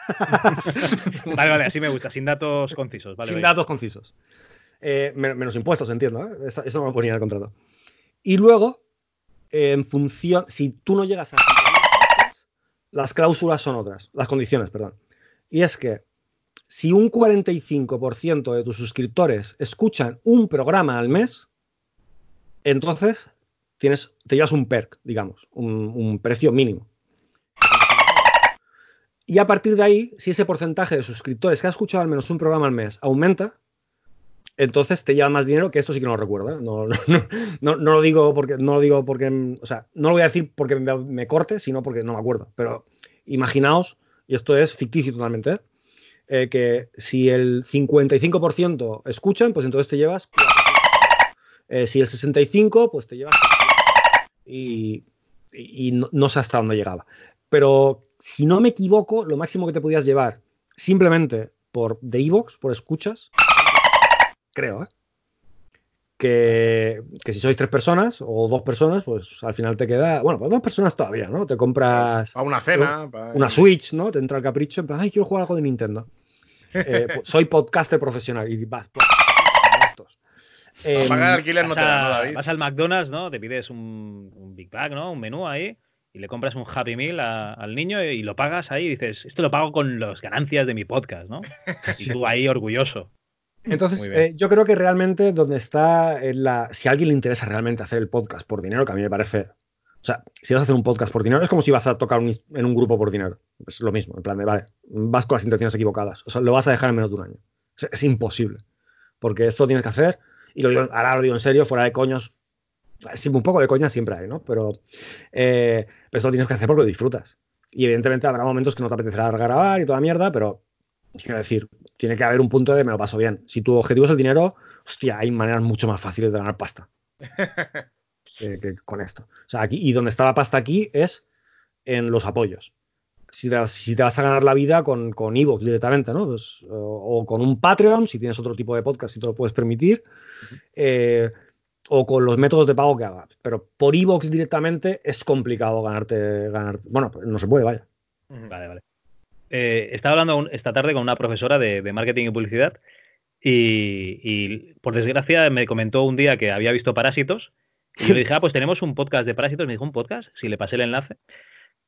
vale, vale, así me gusta, sin datos concisos. Vale, sin datos concisos. Eh, menos impuestos, entiendo, ¿eh? Eso, eso, me ponía en el contrato. Y luego, en función, si tú no llegas a las cláusulas son otras, las condiciones, perdón. Y es que si un 45% de tus suscriptores escuchan un programa al mes, entonces tienes, te llevas un perk, digamos, un, precio mínimo. Y a partir de ahí, si ese porcentaje de suscriptores que ha escuchado al menos un programa al mes aumenta, entonces te lleva más dinero, que esto sí que no lo recuerdo. ¿eh? No, no, no, lo digo porque, no lo digo porque, o sea, no lo voy a decir porque me, corte, sino porque no me acuerdo. Pero imaginaos, y esto es ficticio totalmente, ¿eh? Eh, que si el 55% escuchan, pues entonces te llevas si el 65, pues te llevas y, y no, no, sé hasta dónde llegaba. Pero si no me equivoco, lo máximo que te podías llevar simplemente por de Evox, por escuchas, creo, ¿eh? Que, si sois tres personas o dos personas, pues al final te queda. Bueno, pues dos personas todavía, ¿no? Te compras. A una cena. Una Switch, ¿no? Te entra el capricho, en plan, ay, quiero jugar algo de Nintendo. Eh, pues, soy podcaster profesional y vas. Pues, estos. Eh, pagar alquiler no te da, Vas al McDonald's, ¿no? Te pides un, un, Big Bag, ¿no? Un menú ahí y le compras un Happy Meal al niño y, lo pagas ahí y dices, esto lo pago con las ganancias de mi podcast, ¿no? Y tú ahí orgulloso. Entonces, eh, yo creo que realmente donde está la. Si a alguien le interesa realmente hacer el podcast por dinero, que a mí me parece. O sea, si vas a hacer un podcast por dinero, es como si vas a tocar en un grupo por dinero. Es lo mismo, en plan de, vale, vas con las intenciones equivocadas. O sea, lo vas a dejar en menos de un año. Es, imposible. Porque esto tienes que hacer, y lo digo, ahora lo digo en serio, fuera de coños. un poco de coña siempre hay, ¿no? Pero, eh, pero esto lo tienes que hacer porque lo disfrutas. Y evidentemente habrá momentos que no te apetecerá grabar y toda mierda, pero Quiero decir, tiene que haber un punto de me lo paso bien. Si tu objetivo es el dinero, hostia, hay maneras mucho más fáciles de ganar pasta que, con esto. O sea, aquí, y donde está la pasta aquí es en los apoyos. Si te, si te vas a ganar la vida con, con Evox directamente, ¿no? Pues, o, con un Patreon, si tienes otro tipo de podcast, si te lo puedes permitir, eh, o con los métodos de pago que hagas. Pero por Evox directamente es complicado ganarte, ganar, bueno, no se puede, vaya. Vale, vale. Eh, estaba hablando esta tarde con una profesora de, marketing y publicidad y, por desgracia me comentó un día que había visto Parásitos y yo le dije, ah, pues tenemos un podcast de Parásitos. Me dijo, ¿un podcast? Sí, le pasé el enlace.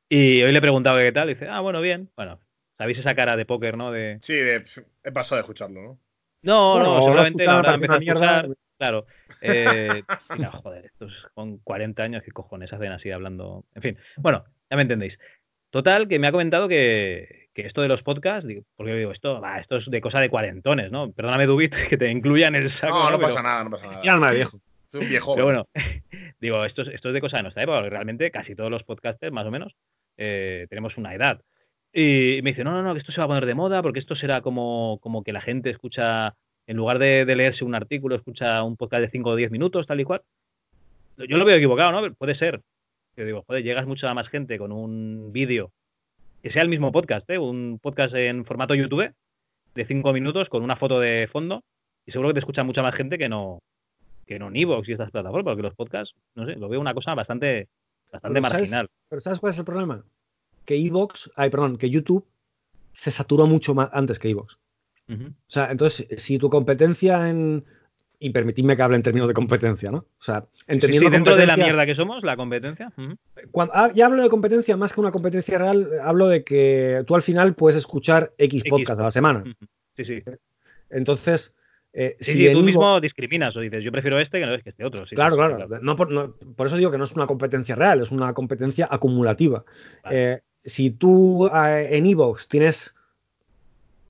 Y hoy le he preguntado qué tal. Y dice, ah, bueno, bien. Bueno, sabéis esa cara de póker, ¿no? De... Sí, he pasado de escucharlo, ¿no? No, no, seguramente la habrá empezado a escuchar. Claro. Eh, joder, estos con 40 años, ¿qué cojones hacen así hablando? En fin, bueno, ya me entendéis. Total, que me ha comentado que, que esto de los podcasts, porque digo, esto, esto es de cosa de cuarentones, ¿no? Perdóname, Dubit, que te incluya en el saco. No, no, pasa nada, no pasa nada. Ya de viejo. Es un viejo. Pero bueno, digo, esto es, esto es de cosa de nuestra época, porque realmente casi todos los podcasters, más o menos, eh, tenemos una edad. Y me dice, no, no, no, que esto se va a poner de moda, porque esto será como, como que la gente escucha, en lugar de, leerse un artículo, escucha un podcast de 5 o 10 minutos, tal y cual. Yo lo veo equivocado, ¿no? Puede ser. Yo digo, joder, llegas mucha más gente con un vídeo que sea el mismo podcast, ¿eh? un podcast en formato YouTube de cinco minutos con una foto de fondo y seguro que te escucha mucha más gente que no que no en Evox y estas plataformas, porque los podcasts, no sé, lo veo una cosa bastante, bastante marginal. pero ¿sabes cuál es el problema? Que Evox, ay, perdón, que YouTube se saturó mucho más antes que Evox. O sea, entonces, si tu competencia en y permitidme que hable en términos de competencia, ¿no? O sea, entendiendo sí, dentro de la mierda que somos, la competencia. Cuando, ah, ya hablo de competencia más que una competencia real, hablo de que tú al final puedes escuchar X, podcast a la semana. Sí, sí. Entonces, eh, si tú mismo discriminas o dices, yo prefiero este que no es que este otro. claro, claro. No por, eso digo que no es una competencia real, es una competencia acumulativa. Eh, si tú eh, en Evox tienes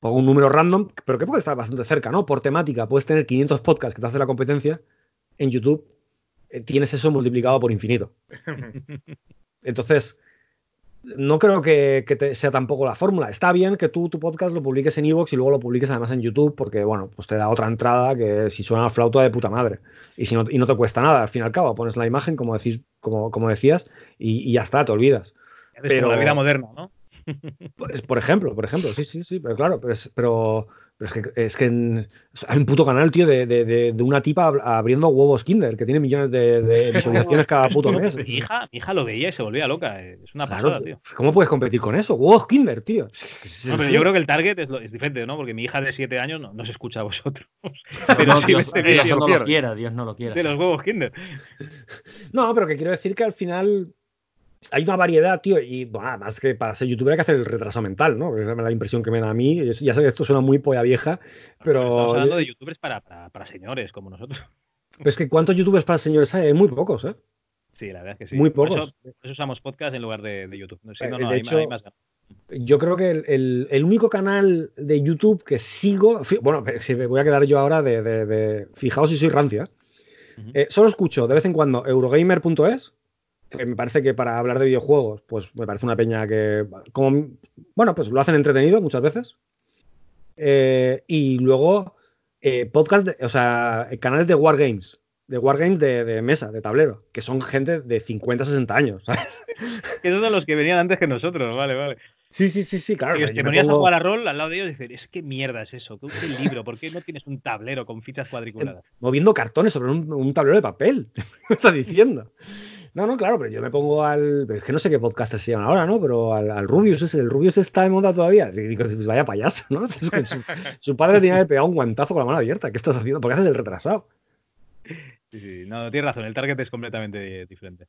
o un número random, pero que puede estar bastante cerca, ¿no? Por temática, puedes tener 500 podcasts que te hacen la competencia. En YouTube eh, tienes eso multiplicado por infinito. Entonces, no creo que, sea tampoco la fórmula. Está bien que tú tu podcast lo publiques en Evox y luego lo publiques además en YouTube, porque, bueno, pues te da otra entrada que si suena a flauta de puta madre. Y, si no, y no te cuesta nada, al fin y al cabo, pones la imagen, como, decís, como, como decías, y, ya está, te olvidas. Pero la vida moderna, ¿no? Pues, por ejemplo, por ejemplo, sí, sí, sí, pero claro, pero, pero, es que, es que hay un puto canal, tío, de, de, de, una tipa abriendo huevos Kinder, que tiene millones de, visualizaciones cada puto mes. Mi hija, mi hija lo veía y se volvía loca, eh, es una pasada, tío. ¿Cómo puedes competir con eso? Huevos Kinder, tío. No, pero yo creo que el target es, es diferente, ¿no? Porque mi hija de 7 años no, no, se escucha a vosotros. Pero no, Dios, Dios no lo quiera, Dios no lo quiera. De los huevos Kinder. No, pero que quiero decir que al final hay una variedad, tío, y bueno, más que para ser youtuber hay que hacer el retraso mental, ¿no? Esa es la impresión que me da a mí. Ya sé que esto suena muy polla vieja, pero. Estamos hablando de youtubers para, para, señores como nosotros. Pero es que ¿cuántos youtubers para señores hay? Hay muy pocos, ¿eh? Sí, la verdad es que sí. Muy pocos. Por eso, usamos podcast en lugar de, YouTube. No, no, no, de hecho, Yo creo que el, el, único canal de YouTube que sigo. Bueno, si me voy a quedar yo ahora de. de, fijaos si soy rancia. eh, solo escucho de vez en cuando Eurogamer.es me parece que para hablar de videojuegos, pues me parece una peña que, como, bueno, pues lo hacen entretenido muchas veces. Eh, y luego eh, podcast, o sea, canales de Wargames, de Wargames de, de, mesa, de tablero, que son gente de 50, 60 años, ¿sabes? Que son los que venían antes que nosotros, vale, vale. Sí, sí, sí, sí, claro. Y te ponías a jugar a rol al lado de ellos y dices, es que mierda es eso, ¿qué libro? ¿Por qué no tienes un tablero con fichas cuadriculadas? Moviendo cartones sobre un, un tablero de papel, me estás diciendo? No, no, claro, pero yo me pongo al. Es que no sé qué podcast se llaman ahora, ¿no? Pero al, al Rubius ese. El Rubius está de moda todavía. Y digo, pues vaya payaso, ¿no? Es que su, padre tenía que pegar un guantazo con la mano abierta. ¿Qué estás haciendo? ¿Por qué haces el retrasado? Sí, sí, no, tienes razón. El target es completamente diferente.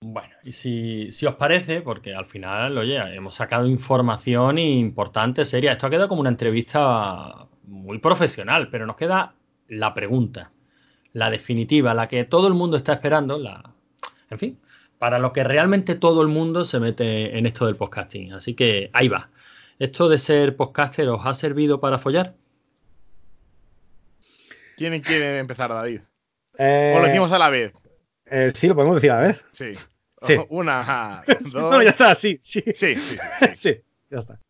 Bueno, y si, si, os parece, porque al final, oye, hemos sacado información importante, seria. Esto ha quedado como una entrevista muy profesional, pero nos queda la pregunta, la definitiva, la que todo el mundo está esperando, la, en fin, para lo que realmente todo el mundo se mete en esto del podcasting. Así que ahí va. ¿Esto de ser podcaster os ha servido para follar? ¿Quién quiere empezar, David? ¿O lo decimos a la vez? Eh, sí, lo podemos decir a la vez. Sí. Una, dos. no, ya está, sí, sí. Sí, sí, sí. ya está.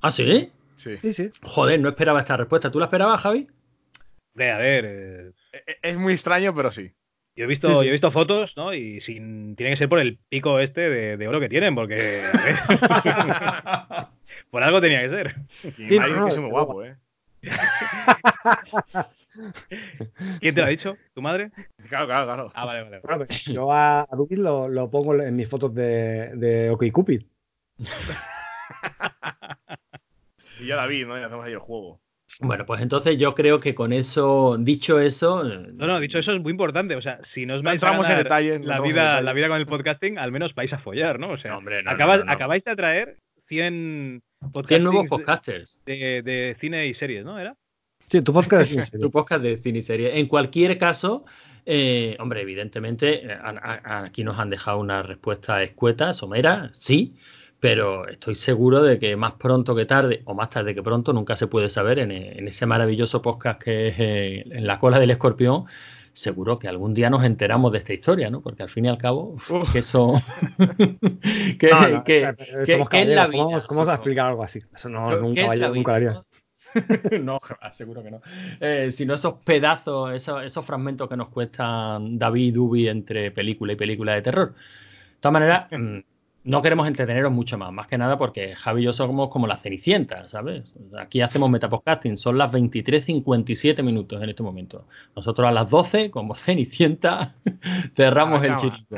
¿Ah, sí? Sí. Sí, sí. Joder, no esperaba esta respuesta. ¿Tú la esperabas, Javi? A ver. Eh, es muy extraño, pero sí. Yo he visto, Yo he visto fotos, ¿no? Y sin, tiene que ser por el pico este de, oro que tienen, porque. por algo tenía que ser. Y sí, que es muy guapo, ¿eh? ¿Quién te lo ha dicho? ¿Tu madre? Claro, claro, claro. Ah, vale, vale. yo a, a lo, lo, pongo en mis fotos de, de OkCupid. y ya la vi, ¿no? Ya hacemos ahí el juego. Bueno, pues entonces yo creo que con eso, dicho eso. No, no, dicho eso es muy importante. O sea, si no os vais a en detalles, la, vida, la vida con el podcasting, al menos vais a follar, ¿no? O sea, hombre, no, acabáis de traer 100, 100 nuevos podcasters. De, de, cine y series, ¿no? ¿Era? Sí, tu podcast de cine y series. tu podcast de cine y series. En cualquier caso, eh, hombre, evidentemente, eh, aquí nos han dejado una respuesta escueta, somera, sí pero estoy seguro de que más pronto que tarde, o más tarde que pronto, nunca se puede saber en, ese maravilloso podcast que es eh, En la cola del escorpión, seguro que algún día nos enteramos de esta historia, ¿no? Porque al fin y al cabo, que eso... que, que, es la vida. ¿Cómo, ¿Cómo, vas a explicar algo así? Eso no, nunca, vaya, nunca haría. no, seguro que no. Eh, sino esos pedazos, esos, esos, fragmentos que nos cuestan David Dubi entre película y película de terror. De todas maneras, mm, no queremos entreteneros mucho más, más que nada porque Javi y yo somos como la cenicienta, ¿sabes? Aquí hacemos metapodcasting, son las 23.57 minutos en este momento. Nosotros a las 12, como cenicienta, cerramos el chiringo.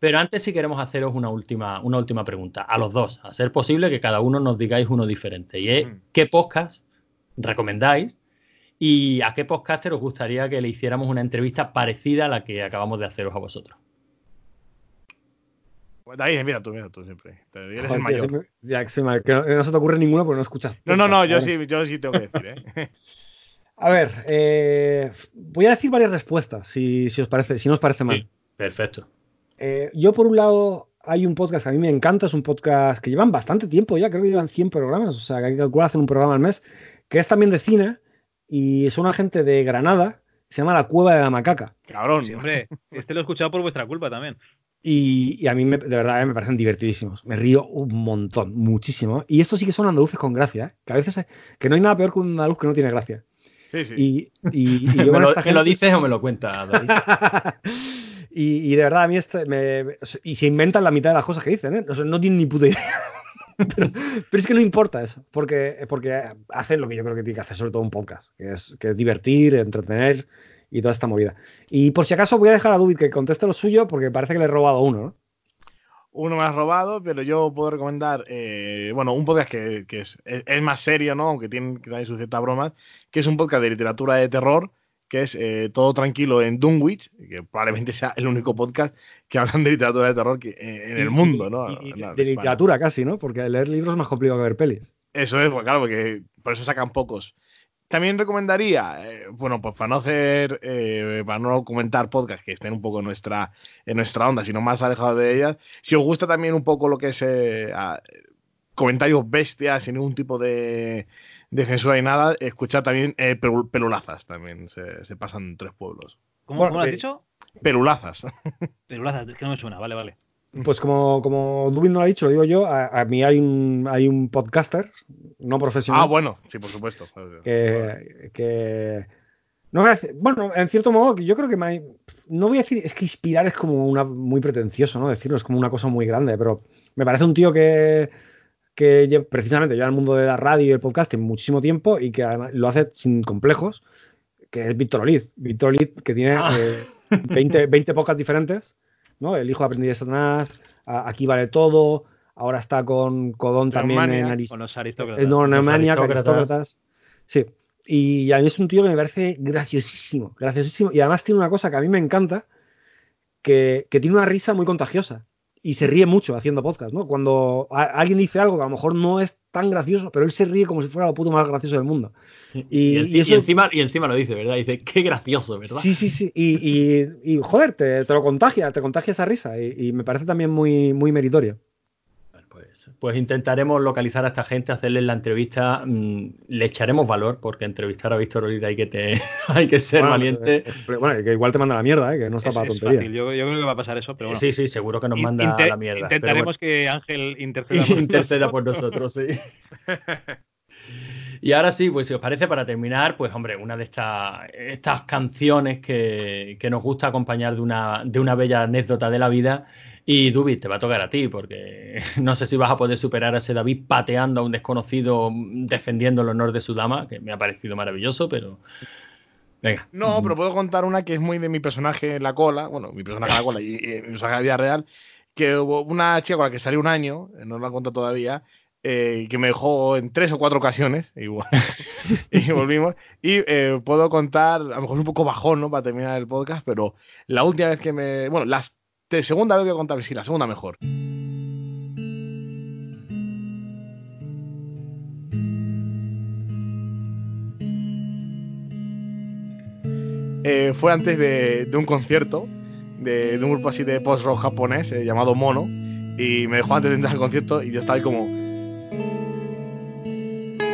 Pero antes sí queremos haceros una última, una última pregunta, a los dos, a ser posible que cada uno nos digáis uno diferente. Y es, mm. ¿qué podcast recomendáis ¿Y a qué podcaster os gustaría que le hiciéramos una entrevista parecida a la que acabamos de haceros a vosotros? David, mira tú, mira tú siempre. Eres el mayor. ya, que no se te ocurre ninguno porque no escuchas. No, no, no, yo sí, yo sí tengo que decir, ¿eh? A ver, eh, voy a decir varias respuestas, si, os parece, si no os parece mal. perfecto. Eh, yo, por un lado, hay un podcast que a mí me encanta, es un podcast que llevan bastante tiempo ya, creo que llevan 100 programas, o sea, que hay que calcular hacer un programa al mes, que es también de cine, y es una gente de Granada, se llama La Cueva de la Macaca. Cabrón. hombre, este lo he escuchado por vuestra culpa también. Y, a mí, de verdad, eh, me parecen divertidísimos. Me río un montón, muchísimo. Y estos sí que son andaluces con gracia, ¿eh? que a veces que no hay nada peor que un andaluz que no tiene gracia. Sí, sí. Y, y, ¿Me, lo, dices o me lo cuentas, David? y, de verdad, a mí este me, y se inventan la mitad de las cosas que dicen, ¿eh? no tienen ni puta idea. pero, es que no importa eso, porque, porque hacen lo que yo creo que tiene que hacer, sobre todo un podcast, que es, que es divertir, entretener y toda esta movida. Y por si acaso voy a dejar a Dubit que conteste lo suyo, porque parece que le he robado uno, ¿no? uno me ha robado, pero yo puedo recomendar, eh, bueno, un podcast que, es, es, más serio, ¿no? Aunque tiene que tener sus ciertas bromas, que es un podcast de literatura de terror, que es eh, Todo Tranquilo en Dunwich, que probablemente sea el único podcast que hablan de literatura de terror que, eh, en el mundo, ¿no? de, literatura casi, ¿no? Porque leer libros es más complicado que ver pelis. Eso es, pues claro, porque por eso sacan pocos. También recomendaría, eh, bueno, pues para no hacer, eh, para no comentar podcasts que estén un poco en nuestra, en nuestra onda, sino más alejados de ellas. Si os gusta también un poco lo que es eh, comentarios bestias, sin ningún tipo de, censura y nada, escuchar también pelulazas, también se, pasan en tres pueblos. ¿Cómo, ¿cómo lo has dicho? Pelulazas. Pelulazas, es que no me suena, vale, vale. Pues como, como Dubin no lo ha dicho, lo digo yo, a, mí hay un, hay un podcaster, no profesional. Ah, bueno, sí, por supuesto. Que, no bueno, en cierto modo, yo creo que me, no voy a decir, es que inspirar es como una muy pretencioso, ¿no? Decirlo, es como una cosa muy grande, pero me parece un tío que, que precisamente lleva el mundo de la radio y el podcasting muchísimo tiempo y que además lo hace sin complejos, que es Víctor Oliz. Víctor Oliz, que tiene 20, ah. 20 eh, podcasts diferentes ¿no? El hijo de aprendiz de Satanás, aquí vale todo, ahora está con Codón también en aristócratas. No, en aristócratas. Sí. Y a mí es un tío que me parece graciosísimo, graciosísimo. Y además tiene una cosa que a mí me encanta, que, que tiene una risa muy contagiosa y se ríe mucho haciendo podcast, ¿no? Cuando alguien dice algo que a lo mejor no es tan gracioso, pero él se ríe como si fuera lo puto más gracioso del mundo. Y, encima, y encima lo dice, ¿verdad? Dice, qué gracioso, ¿verdad? Sí, sí, sí. Y, joder, te, te, lo contagia, te contagia esa risa. Y, me parece también muy, muy meritorio. Pues intentaremos localizar a esta gente, hacerles la entrevista. Mm, le echaremos valor, porque entrevistar a Víctor Olida hay que, te, hay que ser valiente. Bueno, que igual te manda la mierda, ¿eh? que no está para tontería. Yo, creo que va a pasar eso, pero bueno. Sí, sí, seguro que nos manda la mierda. Intentaremos que Ángel interceda por, interceda por nosotros, sí. Y ahora sí, pues si os parece, para terminar, pues hombre, una de estas, estas canciones que, que nos gusta acompañar de una, de una bella anécdota de la vida y Dubi, te va a tocar a ti, porque no sé si vas a poder superar a ese David pateando a un desconocido defendiendo el honor de su dama, que me ha parecido maravilloso, pero. Venga. No, pero puedo contar una que es muy de mi personaje en la cola, bueno, mi personaje en la cola y, en la vida real, que hubo una chica con la que salí un año, eh, no la cuento todavía, eh, que me dejó en tres o cuatro ocasiones, igual, y volvimos. Y eh, puedo contar, a lo mejor es un poco bajón, ¿no? Para terminar el podcast, pero la última vez que me. Bueno, las de segunda vez que contar, sí, la segunda mejor. Eh, fue antes de, un concierto de, un grupo así de post-rock japonés eh, llamado Mono y me dejó antes de entrar al concierto y yo estaba ahí como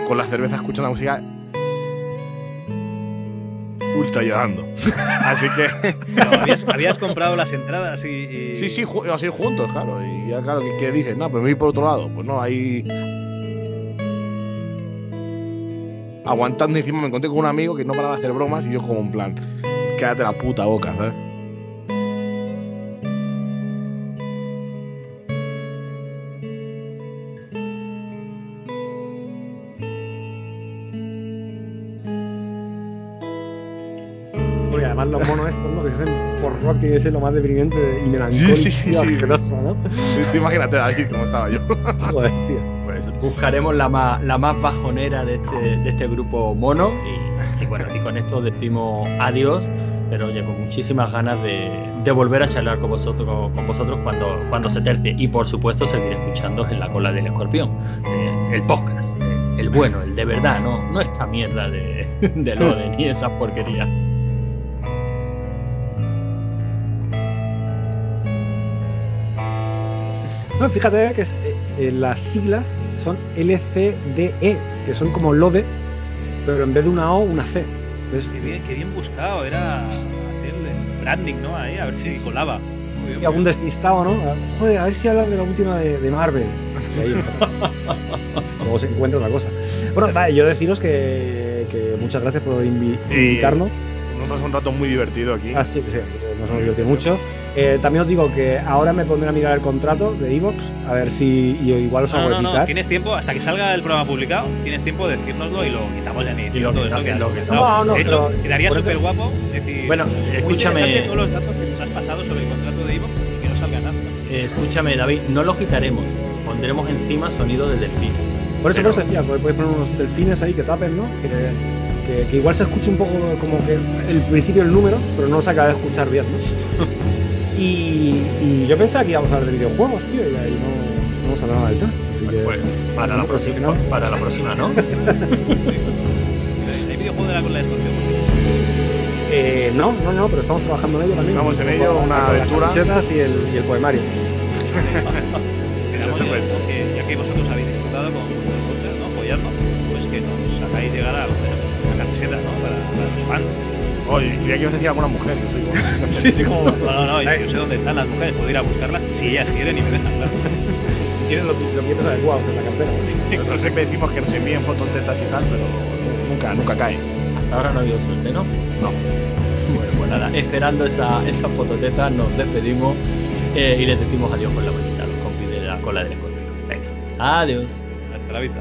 con la cerveza escuchando la música ultra llorando. Así que. ¿habías, comprado las entradas y, Sí, sí, así juntos, claro. Y ya, claro, ¿qué, dices? No, pero me voy por otro lado. Pues no, ahí. Aguantando encima me encontré con un amigo que no paraba de hacer bromas y yo como un plan, quédate la puta boca, ¿sabes? Tiene que ser lo más deprimente y melancólico sí, sí, sí, ¿no? imagínate aquí cómo estaba yo. Joder, tío. Pues buscaremos la más, la más bajonera de este, de este grupo mono y Y bueno, y con esto decimos adiós, pero oye, con muchísimas ganas de, volver a charlar con vosotros, con vosotros cuando, cuando se tercie. Y por supuesto, seguir escuchando en la cola del escorpión, eh, el podcast, eh, el bueno, el de verdad, no, no esta mierda de, de Lode ni esas porquerías. No, fíjate que eh, las siglas son LCDE, que son como LODE, pero en vez de una O, una C. Entonces, qué, bien, qué bien buscado, era hacerle branding, ¿no? Ahí, a ver si colaba. Sí, algún despistado, ¿no? Joder, a ver si hablan de la última de, Marvel. Luego se encuentra otra cosa. Bueno, vale, yo deciros que, que muchas gracias por invitarnos. Nos pasó un rato muy divertido aquí. Ah, sí, sí, nos hemos divertido mucho. Eh, también os digo que ahora me pondré a mirar el contrato de Evox, a ver si igual os hago no, no, no, tienes tiempo, hasta que salga el programa publicado, tienes tiempo de decírnoslo y lo quitamos ya ni y lo todo eso que, lo que No, no, pero, quedaría súper guapo decir, bueno, escúchame todos los datos que nos has pasado sobre el contrato de Evox y que no salga nada. Eh, escúchame, David, no lo quitaremos, pondremos encima sonido de delfines. Por eso, por eso decía, podéis poner unos delfines ahí que tapen, ¿no? Que, que, igual se escuche un poco como que el principio del número, pero no se acaba de escuchar bien, ¿no? Y, yo pensaba que íbamos a hablar de videojuegos, tío, y ahí no, no vamos a hablar nada del tema. Así que, pues, para, la próxima, para la próxima, ¿no? ¿Hay videojuego de la cola de escorpión? Eh, no, no, no, pero estamos trabajando en ello también. Estamos en ello, una aventura. Las y el, y el poemario. Esperamos que, ya que vosotros habéis disfrutado con podcast, ¿no? Apoyarnos, pues que nos hagáis llegar a una camiseta, ¿no? Para, para los fans. Oye, creía que ibas a decir alguna mujer. No, sé, sí, como... no, no, no, yo sé dónde están las mujeres, puedo ir a buscarlas si ellas quieren y me dejan, claro. Tienen los, los billetes adecuados en la cartera. Nosotros siempre decimos que nos envíen fotos tetas y tal, pero nunca, nunca cae. Hasta ahora no ha habido suerte, ¿no? No. Bueno, pues nada, esperando esa, esa fototeta nos despedimos eh, y les decimos adiós con la manita los compis de la cola del escorpión. Venga, adiós. Hasta la vista.